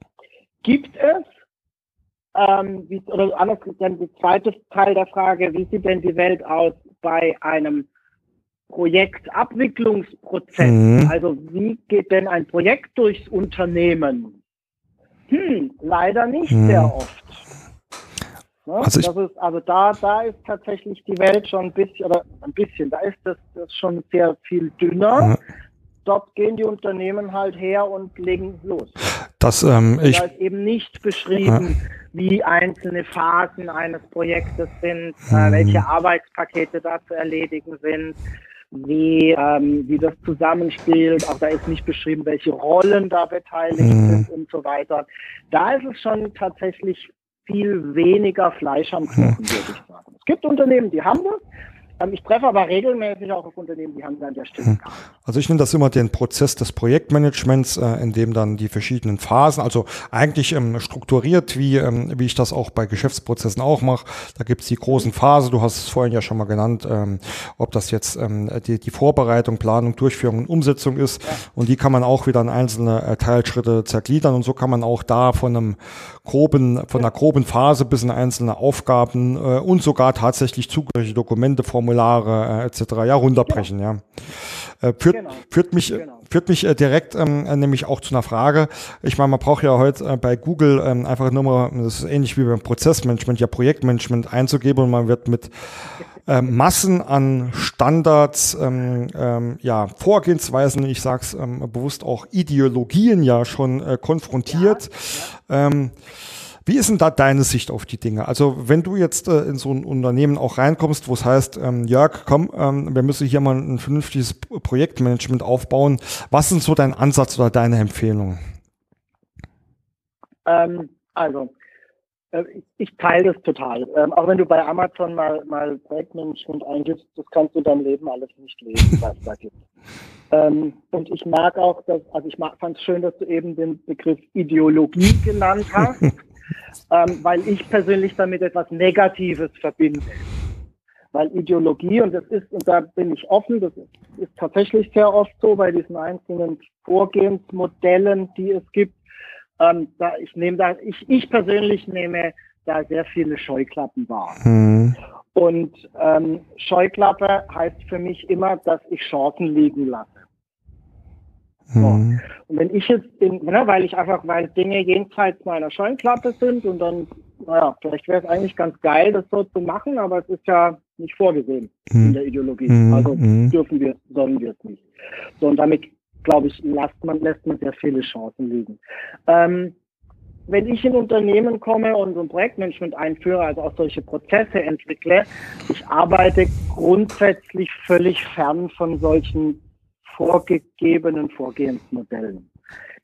Gibt es, ähm, wie, oder anders, dann der zweite Teil der Frage, wie sieht denn die Welt aus bei einem Projektabwicklungsprozess? Mhm. Also wie geht denn ein Projekt durchs Unternehmen? Hm, leider nicht mhm. sehr oft. Ne? Also, das ist, also da, da ist tatsächlich die Welt schon ein bisschen, oder ein bisschen, da ist das, das schon sehr viel dünner. Mhm dort gehen die Unternehmen halt her und legen los. Das, ähm, ich, da ist eben nicht beschrieben, ja. wie einzelne Phasen eines Projektes sind, hm. welche Arbeitspakete da zu erledigen sind, wie, ähm, wie das zusammenspielt. Auch da ist nicht beschrieben, welche Rollen da beteiligt hm. sind und so weiter. Da ist es schon tatsächlich viel weniger Fleisch am Knochen, hm. würde ich sagen. Es gibt Unternehmen, die haben das. Ähm, ich treffe aber regelmäßig auch auf Unternehmen, die haben dann der Stelle hm. Also ich nenne das immer den Prozess des Projektmanagements, äh, in dem dann die verschiedenen Phasen, also eigentlich ähm, strukturiert, wie, ähm, wie ich das auch bei Geschäftsprozessen auch mache. Da gibt es die großen Phasen, du hast es vorhin ja schon mal genannt, ob das jetzt die, die Vorbereitung, Planung, Durchführung und Umsetzung ist. Ja. Und die kann man auch wieder in einzelne äh, Teilschritte zergliedern und so kann man auch da von einem groben, von einer groben Phase bis in einzelne Aufgaben äh, und sogar tatsächlich zugehörige Dokumente Formulare äh, etc. ja runterbrechen. Genau. Ja. Äh, führt, genau. führt mich genau. führt mich äh, direkt ähm, äh, nämlich auch zu einer Frage. Ich meine, man braucht ja heute äh, bei Google ähm, einfach nur mal, das ist ähnlich wie beim Prozessmanagement, ja Projektmanagement einzugeben und man wird mit äh, Massen an Standards, ähm, ähm, ja, Vorgehensweisen, ich sage es ähm, bewusst auch Ideologien ja schon äh, konfrontiert. Ja, ja. Ähm, wie ist denn da deine Sicht auf die Dinge? Also wenn du jetzt äh, in so ein Unternehmen auch reinkommst, wo es heißt, ähm, Jörg, komm, ähm, wir müssen hier mal ein vernünftiges Projektmanagement aufbauen. Was sind so dein Ansatz oder deine Empfehlungen? Also, ich teile das total. Ähm, auch wenn du bei Amazon mal, mal Projektmanagement eingibst, das kannst du dein Leben alles nicht lesen, was da gibt. <laughs> Ähm, und ich mag auch, dass, also ich fand es schön, dass du eben den Begriff Ideologie genannt hast. <laughs> ähm, weil ich persönlich damit etwas Negatives verbinde. Weil Ideologie, und das ist, und da bin ich offen, das ist, ist tatsächlich sehr oft so bei diesen einzelnen Vorgehensmodellen, die es gibt, ähm, da ich nehme da, ich, ich persönlich nehme da sehr viele Scheuklappen wahr. Mhm. Und ähm, Scheuklappe heißt für mich immer, dass ich Chancen liegen lasse. So. Mhm. Und wenn ich jetzt, in, ne, weil ich einfach, weil Dinge jenseits meiner Scheinklappe sind und dann, naja, vielleicht wäre es eigentlich ganz geil, das so zu machen, aber es ist ja nicht vorgesehen mhm. in der Ideologie. Mhm. Also mhm. dürfen wir, sollen wir es nicht. So, und damit, glaube ich, lässt man, lässt man sehr viele Chancen liegen. Ähm, wenn ich in Unternehmen komme und ein Projektmanagement einführe, also auch solche Prozesse entwickle, ich arbeite grundsätzlich völlig fern von solchen vorgegebenen Vorgehensmodellen.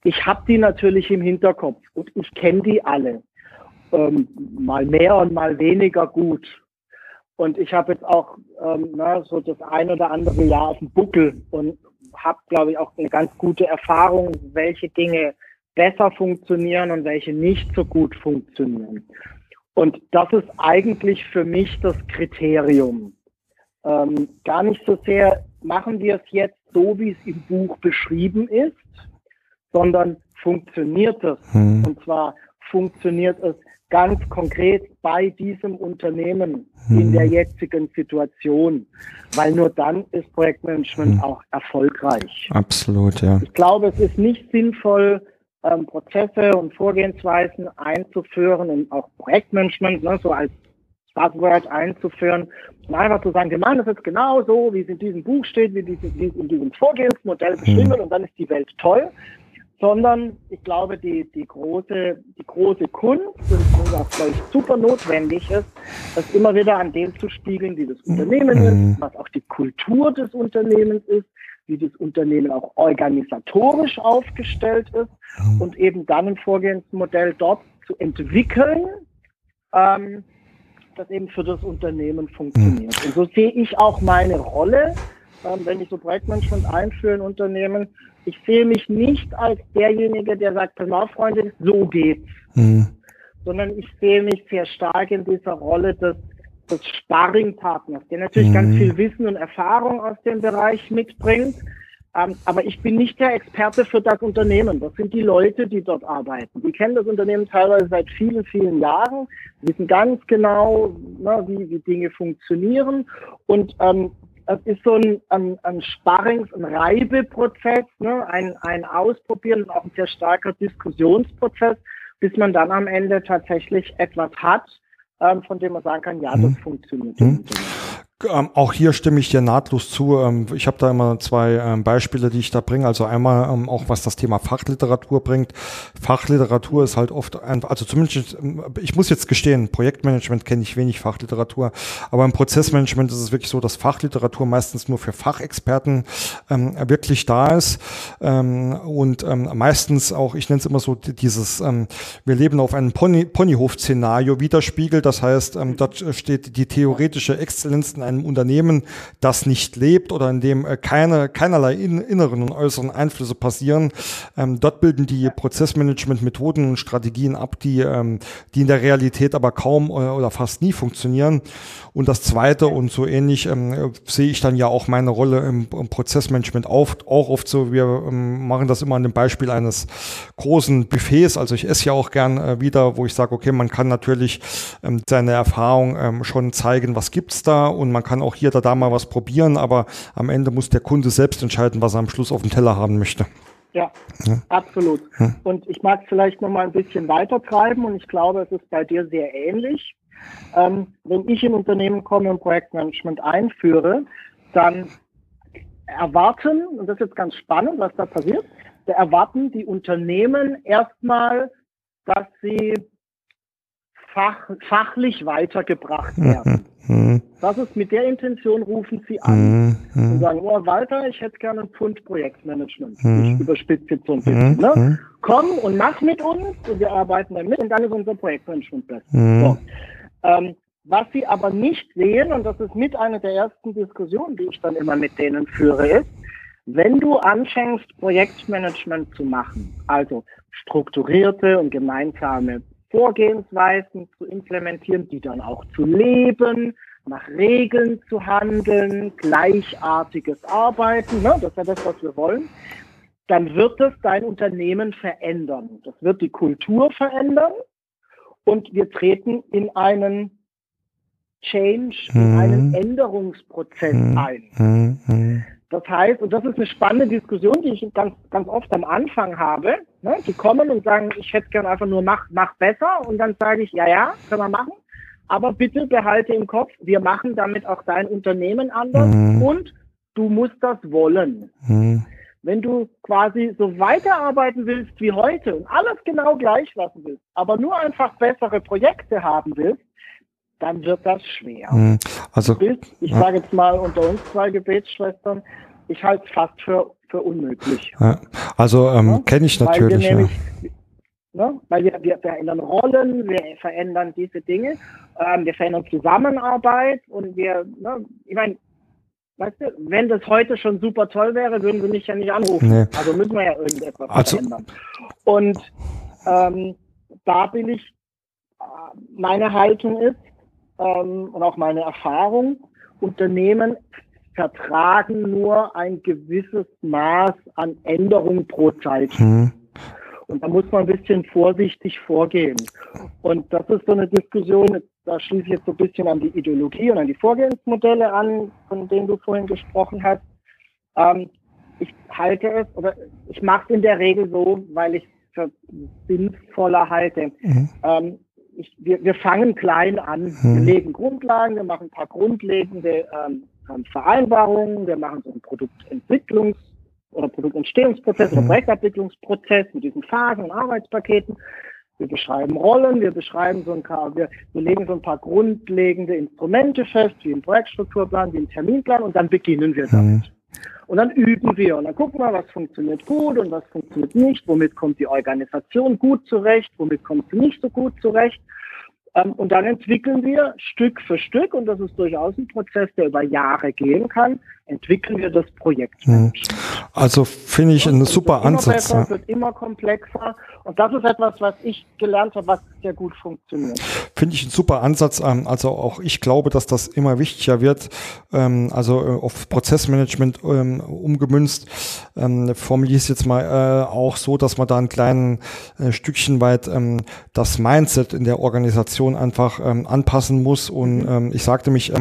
Ich habe die natürlich im Hinterkopf und ich kenne die alle, ähm, mal mehr und mal weniger gut. Und ich habe jetzt auch ähm, na, so das ein oder andere Jahr auf dem Buckel und habe, glaube ich, auch eine ganz gute Erfahrung, welche Dinge besser funktionieren und welche nicht so gut funktionieren. Und das ist eigentlich für mich das Kriterium. Ähm, gar nicht so sehr, machen wir es jetzt so, wie es im Buch beschrieben ist, sondern funktioniert es. Hm. Und zwar funktioniert es ganz konkret bei diesem Unternehmen hm. in der jetzigen Situation, weil nur dann ist Projektmanagement hm. auch erfolgreich. Absolut, ja. Ich glaube, es ist nicht sinnvoll, ähm, Prozesse und Vorgehensweisen einzuführen und auch Projektmanagement, ne, so als Buzzword einzuführen und einfach zu sagen, wir machen das jetzt genau so, wie es in diesem Buch steht, wie, es in diesem Vorgehensmodell beschrieben wird, mhm. und dann ist die Welt toll, sondern ich glaube, die, die, große, die große Kunst und was, glaube ich, super notwendig ist, das immer wieder an dem zu spiegeln, wie das Unternehmen mhm. ist, was auch die Kultur des Unternehmens ist, wie das Unternehmen auch organisatorisch aufgestellt ist mhm. und eben dann ein Vorgehensmodell dort zu entwickeln, ähm, das eben für das Unternehmen funktioniert. Mhm. Und so sehe ich auch meine Rolle, ähm, wenn ich so Projektmanagement einführe in Unternehmen. Ich sehe mich nicht als derjenige, der sagt, Personalfreunde, so geht's. Mhm. Sondern ich sehe mich sehr stark in dieser Rolle des, des Sparringpartners, der natürlich mhm. ganz viel Wissen und Erfahrung aus dem Bereich mitbringt. Ähm, aber ich bin nicht der Experte für das Unternehmen. Das sind die Leute, die dort arbeiten. Die kennen das Unternehmen teilweise seit vielen, vielen Jahren, wissen ganz genau, na, wie, wie Dinge funktionieren. Und ähm, es ist so ein, ein, ein Sparrings-, ein Reibeprozess, ne? ein, ein Ausprobieren und auch ein sehr starker Diskussionsprozess, bis man dann am Ende tatsächlich etwas hat, ähm, von dem man sagen kann, ja, das hm. funktioniert. Hm. Ähm, auch hier stimme ich dir nahtlos zu. Ähm, ich habe da immer zwei ähm, Beispiele, die ich da bringe. Also einmal ähm, auch, was das Thema Fachliteratur bringt. Fachliteratur ist halt oft, ein, also zumindest, ähm, ich muss jetzt gestehen, Projektmanagement kenne ich wenig Fachliteratur, aber im Prozessmanagement ist es wirklich so, dass Fachliteratur meistens nur für Fachexperten ähm, wirklich da ist und meistens auch, ich nenne es immer so, dieses, wir leben auf einem Pony, Ponyhof-Szenario widerspiegelt. Das heißt, dort steht die theoretische Exzellenz in einem Unternehmen, das nicht lebt oder in dem äh, keine, keinerlei inneren und äußeren Einflüsse passieren. Ähm, dort bilden die Prozessmanagement-Methoden und Strategien ab, die, ähm, die in der Realität aber kaum oder, äh, oder fast nie funktionieren. Und das Zweite und so ähnlich ähm, sehe ich dann ja auch meine Rolle im, im Prozessmanagement auf, auch oft so. Wir ähm, machen das immer an dem Beispiel eines großen Buffets. Also ich esse ja auch gern äh, wieder, wo ich sage, okay, man kann natürlich ähm, seine Erfahrung ähm, schon zeigen, was gibt's da und man kann auch hier oder da mal was probieren, aber am Ende muss der Kunde selbst entscheiden, was er am Schluss auf dem Teller haben möchte. Ja, ja. absolut. Ja. Und ich mag es vielleicht noch mal ein bisschen weiter treiben und ich glaube, es ist bei dir sehr ähnlich. Ähm, wenn ich in Unternehmen komme und Projektmanagement einführe, dann erwarten, und das ist jetzt ganz spannend, was da passiert, da erwarten die Unternehmen erstmal, dass sie fach, fachlich weitergebracht werden. <laughs> Das ist mit der Intention, rufen sie an mhm. und sagen, oh Walter, ich hätte gerne ein Pfund Projektmanagement. Mhm. Ich überspitze jetzt so ein bisschen. Ne? Komm und mach mit uns und wir arbeiten dann mit und dann ist unser Projektmanagement besser. So. Ähm, was sie aber nicht sehen, und das ist mit einer der ersten Diskussionen, die ich dann immer mit denen führe, ist, wenn du anfängst, Projektmanagement zu machen, also strukturierte und gemeinsame Vorgehensweisen zu implementieren, die dann auch zu leben, nach Regeln zu handeln, gleichartiges Arbeiten, ne, das ist ja das, was wir wollen, dann wird es dein Unternehmen verändern. Das wird die Kultur verändern und wir treten in einen Change, in einen mhm. Änderungsprozess mhm. ein. Das heißt, und das ist eine spannende Diskussion, die ich ganz, ganz oft am Anfang habe. Ne? Die kommen und sagen, ich hätte gern einfach nur mach, mach besser. Und dann sage ich, ja, ja, können wir machen. Aber bitte behalte im Kopf, wir machen damit auch dein Unternehmen anders mhm. und du musst das wollen. Mhm. Wenn du quasi so weiterarbeiten willst wie heute und alles genau gleich lassen willst, aber nur einfach bessere Projekte haben willst, dann wird das schwer. Hm, also, ich ja. sage jetzt mal unter uns zwei Gebetsschwestern, ich halte es fast für, für unmöglich. Ja. Also ähm, ja? kenne ich natürlich. Weil wir, nämlich, ne? weil wir, wir verändern Rollen, wir verändern diese Dinge, ähm, wir verändern Zusammenarbeit und wir, ne? ich meine, weißt du, wenn das heute schon super toll wäre, würden sie mich ja nicht anrufen. Nee. Also müssen wir ja irgendetwas also, verändern. Und ähm, da bin ich, äh, meine Haltung ist, ähm, und auch meine Erfahrung, Unternehmen vertragen nur ein gewisses Maß an Änderung pro Zeit. Mhm. Und da muss man ein bisschen vorsichtig vorgehen. Und das ist so eine Diskussion, da schließe ich jetzt so ein bisschen an die Ideologie und an die Vorgehensmodelle an, von denen du vorhin gesprochen hast. Ähm, ich halte es oder ich mache es in der Regel so, weil ich es für sinnvoller halte. Mhm. Ähm, ich, wir, wir fangen klein an. Hm. Wir legen Grundlagen, wir machen ein paar grundlegende ähm, ähm Vereinbarungen, wir machen so ein Produktentwicklungsprozess oder Produktentstehungsprozess mhm. oder Projektabwicklungsprozess mit diesen Phasen und Arbeitspaketen. Wir beschreiben Rollen, wir beschreiben so ein paar, wir, wir legen so ein paar grundlegende Instrumente fest, wie ein Projektstrukturplan, wie ein Terminplan und dann beginnen wir damit. Mhm. Und dann üben wir. Und dann gucken wir, was funktioniert gut und was funktioniert nicht, womit kommt die Organisation gut zurecht, womit kommt sie nicht so gut zurecht. Ähm, und dann entwickeln wir Stück für Stück, und das ist durchaus ein Prozess, der über Jahre gehen kann, entwickeln wir das Projekt. Hm. Also finde ich ein super wird Ansatz. Besser, ja. wird immer komplexer. Und das ist etwas, was ich gelernt habe, was sehr gut funktioniert. Finde ich ein super Ansatz. Ähm, also auch ich glaube, dass das immer wichtiger wird. Ähm, also äh, auf Prozessmanagement ähm, umgemünzt. Formuliere ich es jetzt mal äh, auch so, dass man da ein kleines äh, Stückchen weit das Mindset in der Organisation einfach anpassen muss. Und mhm. ich sagte mich,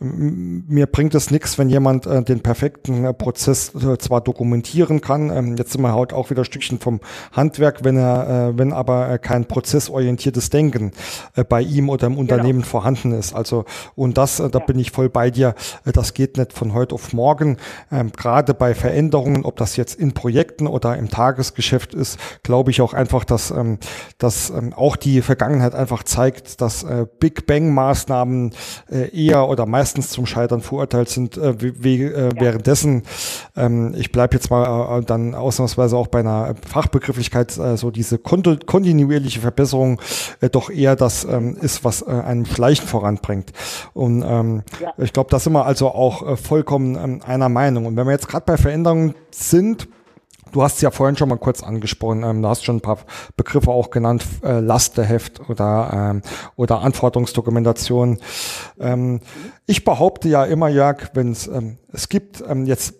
mir bringt es nichts, wenn jemand den perfekten Prozess zwar dokumentieren kann. Jetzt sind wir halt auch wieder ein Stückchen vom Handwerk, wenn er, wenn aber kein prozessorientierter lösungsorientiertes Denken äh, bei ihm oder im Unternehmen genau. vorhanden ist. Also und das, äh, da ja. bin ich voll bei dir. Äh, das geht nicht von heute auf morgen. Ähm, Gerade bei Veränderungen, ob das jetzt in Projekten oder im Tagesgeschäft ist, glaube ich auch einfach, dass, ähm, dass ähm, auch die Vergangenheit einfach zeigt, dass äh, Big Bang Maßnahmen äh, eher oder meistens zum Scheitern verurteilt sind. Äh, wie, äh, ja. Währenddessen, ähm, ich bleibe jetzt mal äh, dann ausnahmsweise auch bei einer Fachbegrifflichkeit, äh, so diese kontinuierliche Verbesserung äh, doch eher das ähm, ist, was äh, einen Schleichen voranbringt. Und ähm, ja. ich glaube, da sind wir also auch äh, vollkommen ähm, einer Meinung. Und wenn wir jetzt gerade bei Veränderungen sind, Du hast es ja vorhin schon mal kurz angesprochen, ähm, du hast schon ein paar Begriffe auch genannt, äh, Lasteheft oder, ähm, oder Anforderungsdokumentation. Ähm, ich behaupte ja immer, Jörg, wenn es ähm, es gibt ähm, jetzt,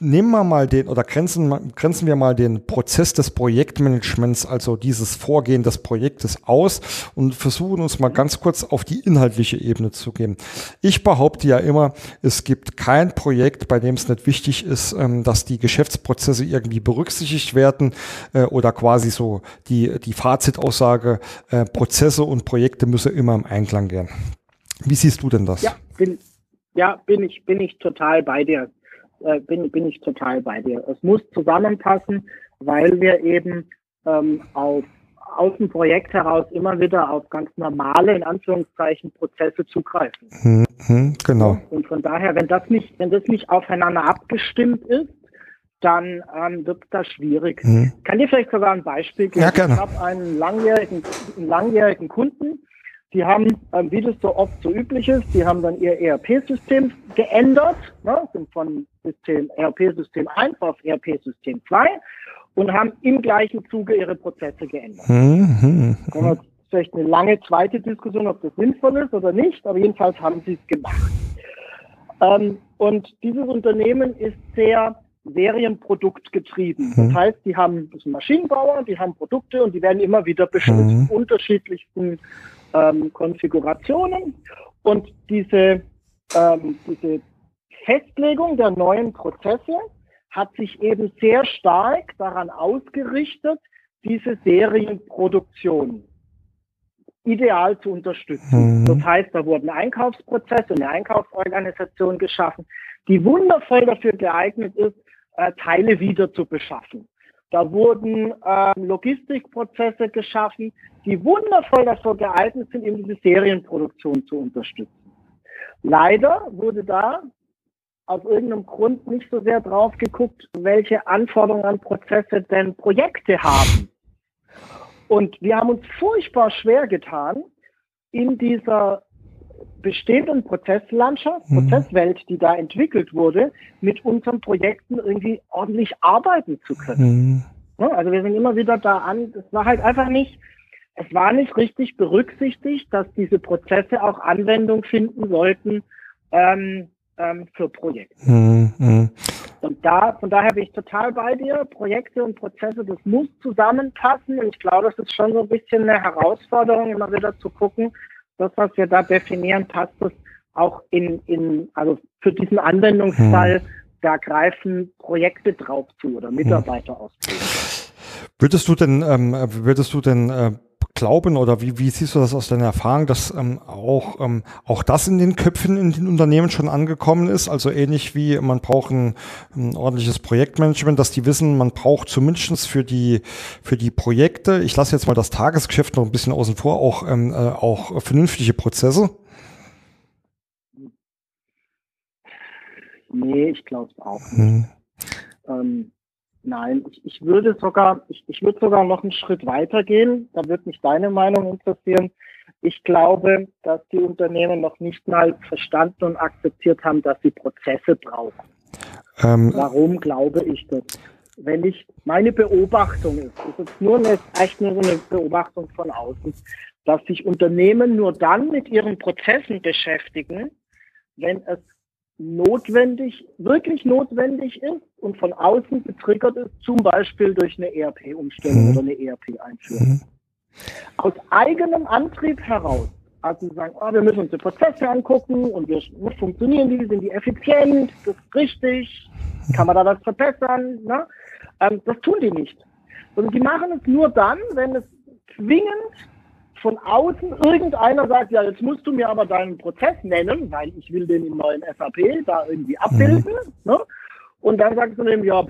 nehmen wir mal den oder grenzen, grenzen wir mal den Prozess des Projektmanagements, also dieses Vorgehen des Projektes aus und versuchen uns mal ganz kurz auf die inhaltliche Ebene zu gehen. Ich behaupte ja immer, es gibt kein Projekt, bei dem es nicht wichtig ist, ähm, dass die Geschäftsprozesse irgendwie berücksichtigt werden äh, oder quasi so die, die Fazitaussage, äh, Prozesse und Projekte müssen immer im Einklang gehen. Wie siehst du denn das? Ja, bin, ja, bin ich, bin ich total bei dir. Äh, bin, bin ich total bei dir. Es muss zusammenpassen, weil wir eben ähm, auf, aus dem Projekt heraus immer wieder auf ganz normale, in Anführungszeichen, Prozesse zugreifen. Hm, hm, genau. Und von daher, wenn das nicht, wenn das nicht aufeinander abgestimmt ist, dann ähm, wird das schwierig. Hm. Kann dir vielleicht sogar ein Beispiel geben? Ja, gerne. Ich habe einen langjährigen, einen langjährigen Kunden, die haben, ähm, wie das so oft so üblich ist, die haben dann ihr ERP-System geändert, ne, sind von System ERP-System 1 auf ERP-System 2 und haben im gleichen Zuge ihre Prozesse geändert. Mhm. Das ist vielleicht eine lange zweite Diskussion, ob das sinnvoll ist oder nicht, aber jedenfalls haben sie es gemacht. Ähm, und dieses Unternehmen ist sehr Serienprodukt getrieben. Das mhm. heißt, die haben, das Maschinenbauer, die haben Produkte und die werden immer wieder beschützt. Mhm. Unterschiedlichsten ähm, Konfigurationen und diese, ähm, diese Festlegung der neuen Prozesse hat sich eben sehr stark daran ausgerichtet, diese Serienproduktion ideal zu unterstützen. Mhm. Das heißt, da wurden Einkaufsprozesse, eine Einkaufsorganisation geschaffen, die wundervoll dafür geeignet ist, äh, Teile wieder zu beschaffen. Da wurden äh, Logistikprozesse geschaffen, die wundervoll dafür geeignet sind, eben diese Serienproduktion zu unterstützen. Leider wurde da aus irgendeinem Grund nicht so sehr drauf geguckt, welche Anforderungen an Prozesse denn Projekte haben. Und wir haben uns furchtbar schwer getan, in dieser bestehenden Prozesslandschaft, mhm. Prozesswelt, die da entwickelt wurde, mit unseren Projekten irgendwie ordentlich arbeiten zu können. Mhm. also wir sind immer wieder da an, es war halt einfach nicht, es war nicht richtig berücksichtigt, dass diese Prozesse auch Anwendung finden sollten ähm, ähm, für Projekte. Mhm. Und da, von daher bin ich total bei dir. Projekte und Prozesse, das muss zusammenpassen. Und ich glaube, das ist schon so ein bisschen eine Herausforderung, immer wieder zu gucken, das, was wir da definieren, passt das auch in, in also für diesen Anwendungsfall, hm. da greifen Projekte drauf zu oder Mitarbeiter hm. aus. Würdest du denn, ähm, würdest du denn äh, glauben oder wie, wie siehst du das aus deiner Erfahrung, dass ähm, auch, ähm, auch das in den Köpfen in den Unternehmen schon angekommen ist? Also ähnlich wie man braucht ein, ein ordentliches Projektmanagement, dass die wissen, man braucht zumindest für die, für die Projekte, ich lasse jetzt mal das Tagesgeschäft noch ein bisschen außen vor, auch, ähm, äh, auch vernünftige Prozesse? Nee, ich glaube auch nicht. Hm. Ähm, nein, ich, ich würde sogar, ich, ich würde sogar noch einen Schritt weiter gehen. Da würde mich deine Meinung interessieren. Ich glaube, dass die Unternehmen noch nicht mal verstanden und akzeptiert haben, dass sie Prozesse brauchen. Ähm, Warum glaube ich das? Wenn ich meine Beobachtung ist, ist jetzt nur eine, echt nur eine Beobachtung von außen, dass sich Unternehmen nur dann mit ihren Prozessen beschäftigen, wenn es notwendig, wirklich notwendig ist und von außen getriggert ist, zum Beispiel durch eine ERP-Umstellung mhm. oder eine ERP-Einführung. Mhm. Aus eigenem Antrieb heraus. Also sagen, oh, wir müssen uns die Prozesse angucken und wir, wie funktionieren die, sind die effizient, das ist richtig, kann man da was verbessern? Ne? Ähm, das tun die nicht. Sondern die machen es nur dann, wenn es zwingend von außen irgendeiner sagt, ja, jetzt musst du mir aber deinen Prozess nennen, weil ich will den im neuen SAP da irgendwie abbilden. Mhm. Ne? Und dann sagst du dem, ja,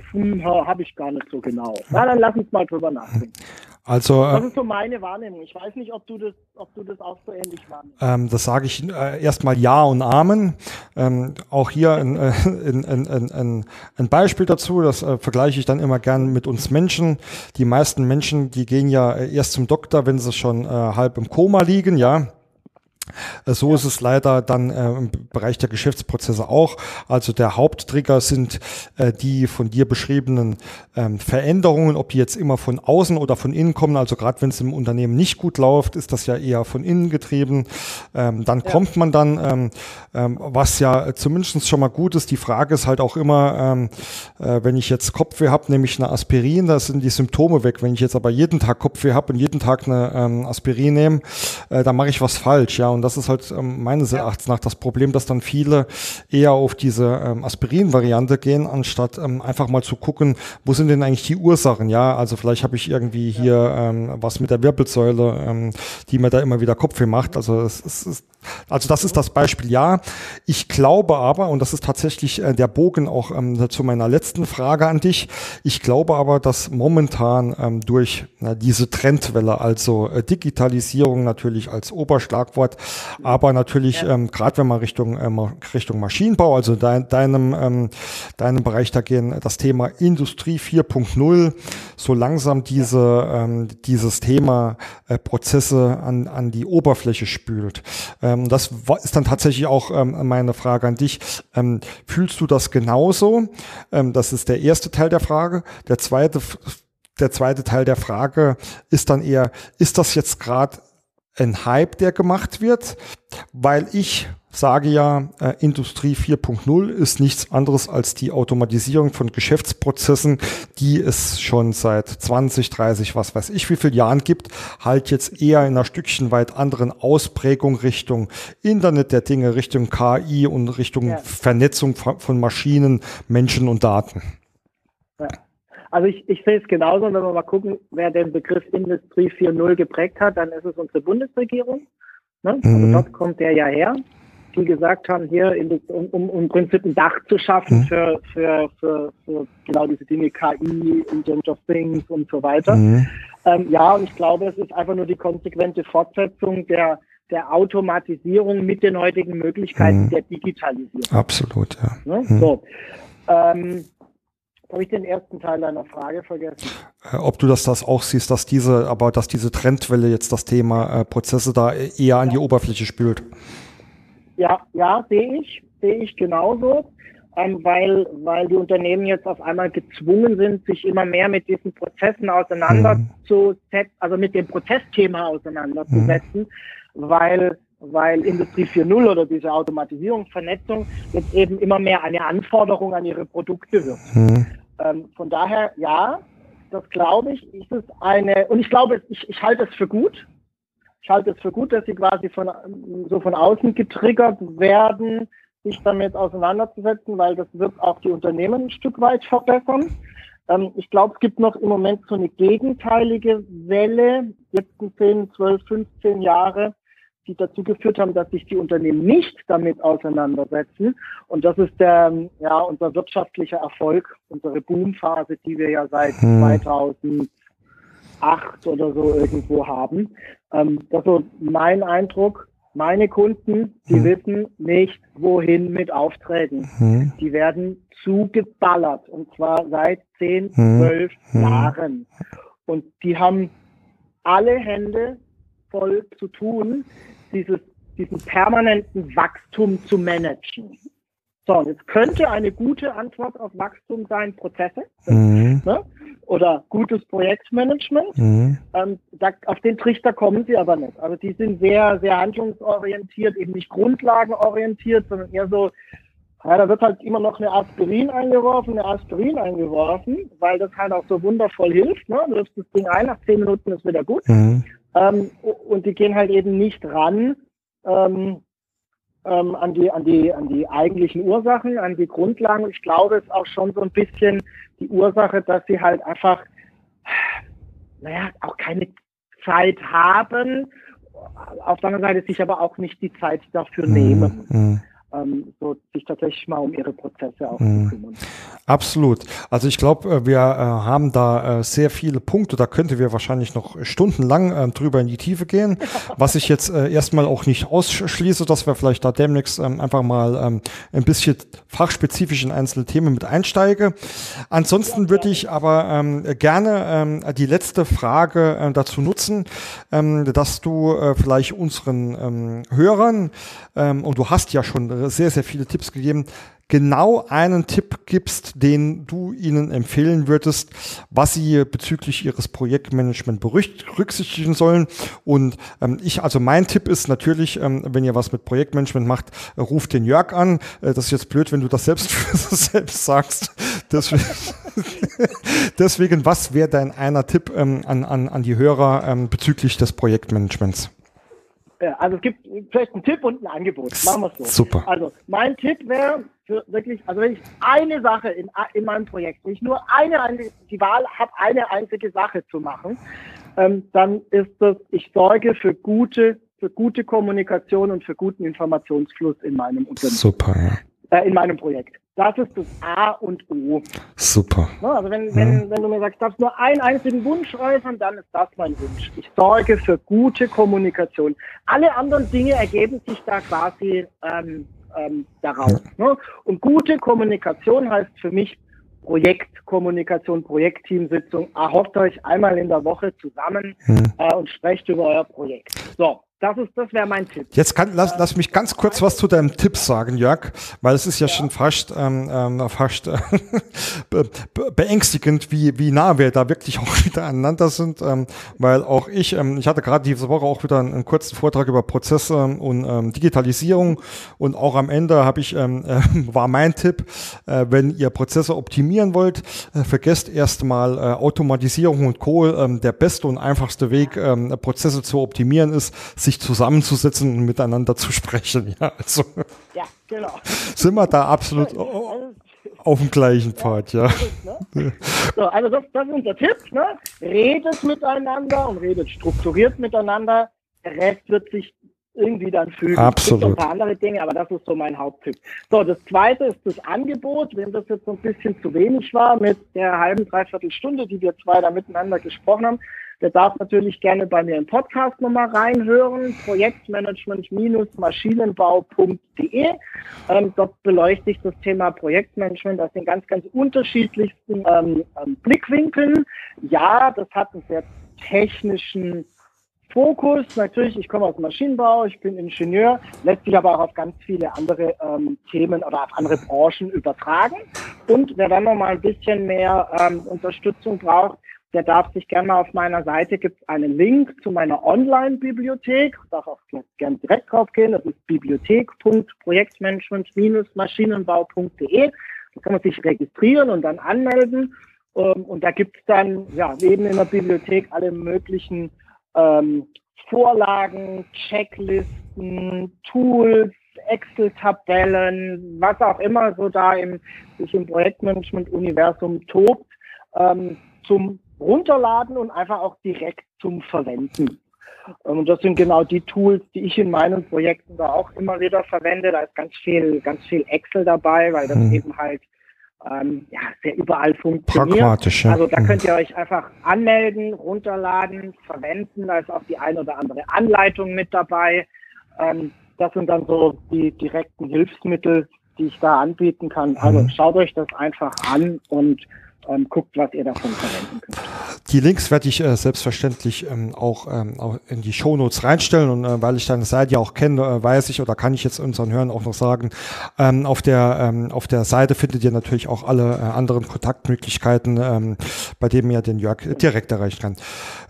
habe ich gar nicht so genau. Na, dann lass uns mal drüber nachdenken. <laughs> Also, das ist so meine Wahrnehmung. Ich weiß nicht, ob du das, ob du das auch so ähnlich wahrnimmst. Ähm, das sage ich äh, erstmal Ja und Amen. Ähm, auch hier ein, äh, ein, ein, ein, ein Beispiel dazu, das äh, vergleiche ich dann immer gern mit uns Menschen. Die meisten Menschen, die gehen ja äh, erst zum Doktor, wenn sie schon äh, halb im Koma liegen, ja. So ja. ist es leider dann äh, im Bereich der Geschäftsprozesse auch. Also der Haupttrigger sind äh, die von dir beschriebenen ähm, Veränderungen, ob die jetzt immer von außen oder von innen kommen. Also gerade wenn es im Unternehmen nicht gut läuft, ist das ja eher von innen getrieben. Ähm, dann ja. kommt man dann, ähm, ähm was ja zumindest schon mal gut ist. Die Frage ist halt auch immer, ähm, äh, wenn ich jetzt Kopfweh habe, nehme ich eine Aspirin, da sind die Symptome weg. Wenn ich jetzt aber jeden Tag Kopfweh habe und jeden Tag eine ähm, Aspirin nehme, äh, dann mache ich was falsch. Ja, und das ist halt ähm, meines Erachtens nach das Problem, dass dann viele eher auf diese ähm, Aspirin-Variante gehen, anstatt ähm, einfach mal zu gucken, wo sind denn eigentlich die Ursachen? Ja, also vielleicht habe ich irgendwie hier ähm, was mit der Wirbelsäule, ähm, die mir da immer wieder Kopfweh macht. Also es, es ist also das ist das Beispiel, ja. Ich glaube aber, und das ist tatsächlich äh, der Bogen auch ähm, zu meiner letzten Frage an dich, ich glaube aber, dass momentan ähm, durch na, diese Trendwelle, also äh, Digitalisierung natürlich als Oberschlagwort, aber natürlich ja. ähm, gerade wenn man Richtung, ähm, Richtung Maschinenbau, also dein, deinem, ähm, deinem Bereich da gehen, das Thema Industrie 4.0, so langsam diese, ähm, dieses Thema äh, Prozesse an, an die Oberfläche spült. Äh, ähm, das ist dann tatsächlich auch ähm, meine Frage an dich. Ähm, fühlst du das genauso? Ähm, das ist der erste Teil der Frage. Der zweite, der zweite Teil der Frage ist dann eher, ist das jetzt gerade ein Hype, der gemacht wird? Weil ich sage ja, äh, Industrie 4.0 ist nichts anderes als die Automatisierung von Geschäftsprozessen, die es schon seit 20, 30, was weiß ich wie viel Jahren gibt, halt jetzt eher in einer Stückchen weit anderen Ausprägung Richtung Internet der Dinge, Richtung KI und Richtung ja. Vernetzung von Maschinen, Menschen und Daten. Ja. Also ich, ich sehe es genauso, wenn wir mal gucken, wer den Begriff Industrie 4.0 geprägt hat, dann ist es unsere Bundesregierung. Ne? Also mhm. dort kommt der ja her die gesagt haben, hier, in, um, um, um im Prinzip ein Dach zu schaffen mhm. für, für, für, für, genau diese Dinge, KI, Internet of Things und so weiter. Mhm. Ähm, ja, und ich glaube, es ist einfach nur die konsequente Fortsetzung der, der Automatisierung mit den heutigen Möglichkeiten mhm. der Digitalisierung. Absolut, ja. Ne? Mhm. So. Ähm, habe ich den ersten Teil deiner Frage vergessen? Äh, ob du das, das auch siehst, dass diese, aber dass diese Trendwelle jetzt das Thema äh, Prozesse da eher an ja. die Oberfläche spült. Ja, ja, sehe ich, sehe ich genauso, ähm, weil, weil die Unternehmen jetzt auf einmal gezwungen sind, sich immer mehr mit diesen Prozessen auseinanderzusetzen, mhm. also mit dem Prozessthema auseinanderzusetzen, mhm. weil weil Industrie 4.0 oder diese Automatisierung, Vernetzung jetzt eben immer mehr eine Anforderung an ihre Produkte wird. Mhm. Ähm, von daher, ja, das glaube ich, ist es eine, und ich glaube, ich, ich halte es für gut, ich halte es für gut, dass sie quasi von, so von außen getriggert werden, sich damit auseinanderzusetzen, weil das wird auch die Unternehmen ein Stück weit verbessern. Ähm, ich glaube, es gibt noch im Moment so eine gegenteilige Welle, letzten 10, 12, 15 Jahre, die dazu geführt haben, dass sich die Unternehmen nicht damit auseinandersetzen. Und das ist der, ja, unser wirtschaftlicher Erfolg, unsere Boomphase, die wir ja seit hm. 2008 oder so irgendwo haben. Ähm, das ist so mein Eindruck. Meine Kunden, die hm. wissen nicht, wohin mit Aufträgen. Hm. Die werden zugeballert und zwar seit 10, 12 hm. Jahren. Und die haben alle Hände voll zu tun, dieses, diesen permanenten Wachstum zu managen. So, und jetzt könnte eine gute Antwort auf Wachstum sein, Prozesse mhm. ne? oder gutes Projektmanagement. Mhm. Ähm, da, auf den Trichter kommen sie aber nicht. Also die sind sehr, sehr handlungsorientiert, eben nicht grundlagenorientiert, sondern eher so, ja, da wird halt immer noch eine Aspirin eingeworfen, eine Aspirin eingeworfen, weil das halt auch so wundervoll hilft. Ne? Du wirfst das Ding ein, nach zehn Minuten ist wieder gut. Mhm. Ähm, und die gehen halt eben nicht ran ähm, ähm, an, die, an, die, an die eigentlichen Ursachen, an die Grundlagen. Ich glaube, es ist auch schon so ein bisschen die Ursache, dass sie halt einfach, naja, auch keine Zeit haben, auf der anderen Seite sich aber auch nicht die Zeit dafür mhm. nehmen. Ähm, so sich tatsächlich mal um ihre Prozesse auch mhm. zu kümmern. Absolut. Also ich glaube, äh, wir äh, haben da äh, sehr viele Punkte, da könnte wir wahrscheinlich noch stundenlang äh, drüber in die Tiefe gehen, <laughs> was ich jetzt erstmal auch nicht ausschließe, dass wir vielleicht da demnächst ähm, einfach mal ähm, ein bisschen fachspezifisch in einzelne Themen mit einsteige. Ansonsten ja, würde ich aber ähm, gerne ähm, die letzte Frage dazu nutzen, ähm, dass du vielleicht unseren ähm, Hörern, ähm, und du hast ja schon sehr, sehr viele Tipps gegeben, genau einen Tipp gibst, den du ihnen empfehlen würdest, was sie bezüglich ihres Projektmanagement berücksichtigen sollen. Und ähm, ich, also mein Tipp ist natürlich, ähm, wenn ihr was mit Projektmanagement macht, äh, ruft den Jörg an. Äh, das ist jetzt blöd, wenn du das selbst, <laughs> selbst sagst. Deswegen, <laughs> deswegen was wäre dein einer Tipp ähm, an, an, an die Hörer ähm, bezüglich des Projektmanagements? Also es gibt vielleicht einen Tipp und ein Angebot. Machen wir es so. Super. Also mein Tipp wäre wirklich, also wenn ich eine Sache in, in meinem Projekt, wenn ich nur eine, die Wahl habe, eine einzige Sache zu machen, ähm, dann ist das, ich sorge für gute, für gute Kommunikation und für guten Informationsfluss in meinem Unternehmen. Super. Ja äh, in meinem Projekt. Das ist das A und O. Super. Also wenn, wenn, wenn du mir sagst, du darfst nur einen einzigen Wunsch äußern, dann ist das mein Wunsch. Ich sorge für gute Kommunikation. Alle anderen Dinge ergeben sich da quasi ähm, ähm, daraus. Ja. Ne? Und gute Kommunikation heißt für mich Projektkommunikation, Projektteamsitzung. Erhofft euch einmal in der Woche zusammen hm. äh, und sprecht über euer Projekt. So, das, ist, das wäre mein Tipp. Jetzt kann, lass, lass mich ganz kurz was zu deinem Tipp sagen, Jörg, weil es ist ja, ja. schon fast, ähm, ähm fast <laughs> äh, be beängstigend, wie, wie nah wir da wirklich <laughs> auch wieder aneinander sind, ähm, weil auch ich, ähm, ich hatte gerade diese Woche auch wieder einen, einen kurzen Vortrag über Prozesse und ähm, Digitalisierung und auch am Ende habe ich, ähm, <laughs> äh, war mein Tipp, äh, wenn ihr Prozesse optimieren wollt, äh, vergesst erstmal äh, Automatisierung und Co. Ähm, der beste und einfachste Weg, ähm, Prozesse zu optimieren ist, sich sich zusammenzusetzen und miteinander zu sprechen. Ja, also ja genau. sind wir da absolut auf dem gleichen Pfad, ja. Ne? So, also das, das ist unser Tipp. Ne? Redet miteinander und redet strukturiert miteinander. Der Rest wird sich irgendwie dann fügen. Absolut. Es gibt ein paar andere Dinge, aber das ist so mein Haupttipp. So, das zweite ist das Angebot. Wenn das jetzt so ein bisschen zu wenig war mit der halben, dreiviertel Stunde, die wir zwei da miteinander gesprochen haben, der darf natürlich gerne bei mir im Podcast nochmal reinhören. Projektmanagement-maschinenbau.de. Ähm, dort beleuchte ich das Thema Projektmanagement aus den ganz, ganz unterschiedlichsten ähm, ähm, Blickwinkeln. Ja, das hat einen sehr technischen Fokus. Natürlich, ich komme aus Maschinenbau, ich bin Ingenieur, lässt sich aber auch auf ganz viele andere ähm, Themen oder auf andere Branchen übertragen. Und wer dann noch mal ein bisschen mehr ähm, Unterstützung braucht, der darf sich gerne mal auf meiner Seite, gibt es einen Link zu meiner Online-Bibliothek, darf auch gerne direkt drauf gehen, das ist bibliothek.projektmanagement-maschinenbau.de. Da kann man sich registrieren und dann anmelden. Ähm, und da gibt es dann ja eben in der Bibliothek alle möglichen ähm, Vorlagen, Checklisten, Tools, Excel-Tabellen, was auch immer so da im, sich im Projektmanagement-Universum tobt ähm, zum Runterladen und einfach auch direkt zum Verwenden. Ähm, und das sind genau die Tools, die ich in meinen Projekten da auch immer wieder verwende. Da ist ganz viel, ganz viel Excel dabei, weil das hm. eben halt ähm, ja, sehr überall funktioniert. Pragmatisch, ja. Also da hm. könnt ihr euch einfach anmelden, runterladen, verwenden. Da ist auch die ein oder andere Anleitung mit dabei. Ähm, das sind dann so die direkten Hilfsmittel, die ich da anbieten kann. Also mhm. schaut euch das einfach an und ähm, guckt, was ihr davon verwenden könnt. Die Links werde ich äh, selbstverständlich ähm, auch, ähm, auch in die Shownotes reinstellen und äh, weil ich deine Seite ja auch kenne, äh, weiß ich oder kann ich jetzt unseren Hörern auch noch sagen, ähm, auf der ähm, auf der Seite findet ihr natürlich auch alle äh, anderen Kontaktmöglichkeiten, ähm, bei denen ihr den Jörg direkt erreichen kann.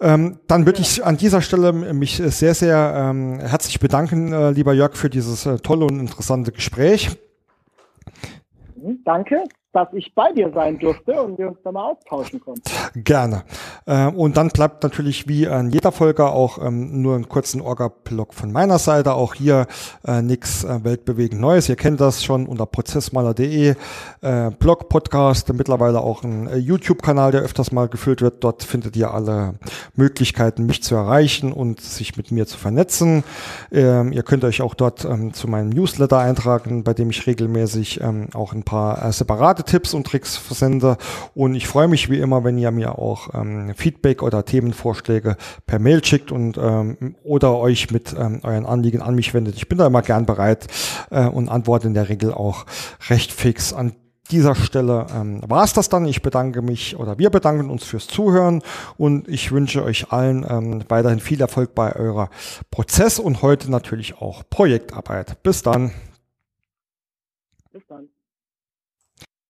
Ähm, dann würde ich an dieser Stelle mich sehr, sehr ähm, herzlich bedanken, äh, lieber Jörg, für dieses äh, tolle und interessante Gespräch. Danke dass ich bei dir sein durfte und wir uns da mal austauschen konnten. Gerne. Ähm, und dann bleibt natürlich wie an jeder Folge auch ähm, nur einen kurzen Orga-Blog von meiner Seite. Auch hier äh, nichts äh, weltbewegend Neues. Ihr kennt das schon unter prozessmaler.de. Äh, Blog, Podcast, mittlerweile auch ein YouTube-Kanal, der öfters mal gefüllt wird. Dort findet ihr alle Möglichkeiten, mich zu erreichen und sich mit mir zu vernetzen. Ähm, ihr könnt euch auch dort zu meinem Newsletter eintragen, bei dem ich regelmäßig auch ein paar separate Tipps und Tricks versende. Und ich freue mich wie immer, wenn ihr mir auch ähm, Feedback oder Themenvorschläge per Mail schickt und ähm, oder euch mit ähm, euren Anliegen an mich wendet. Ich bin da immer gern bereit äh, und antworte in der Regel auch recht fix an dieser Stelle ähm, war es das dann. Ich bedanke mich oder wir bedanken uns fürs Zuhören und ich wünsche euch allen ähm, weiterhin viel Erfolg bei eurer Prozess und heute natürlich auch Projektarbeit. Bis dann. Bis dann.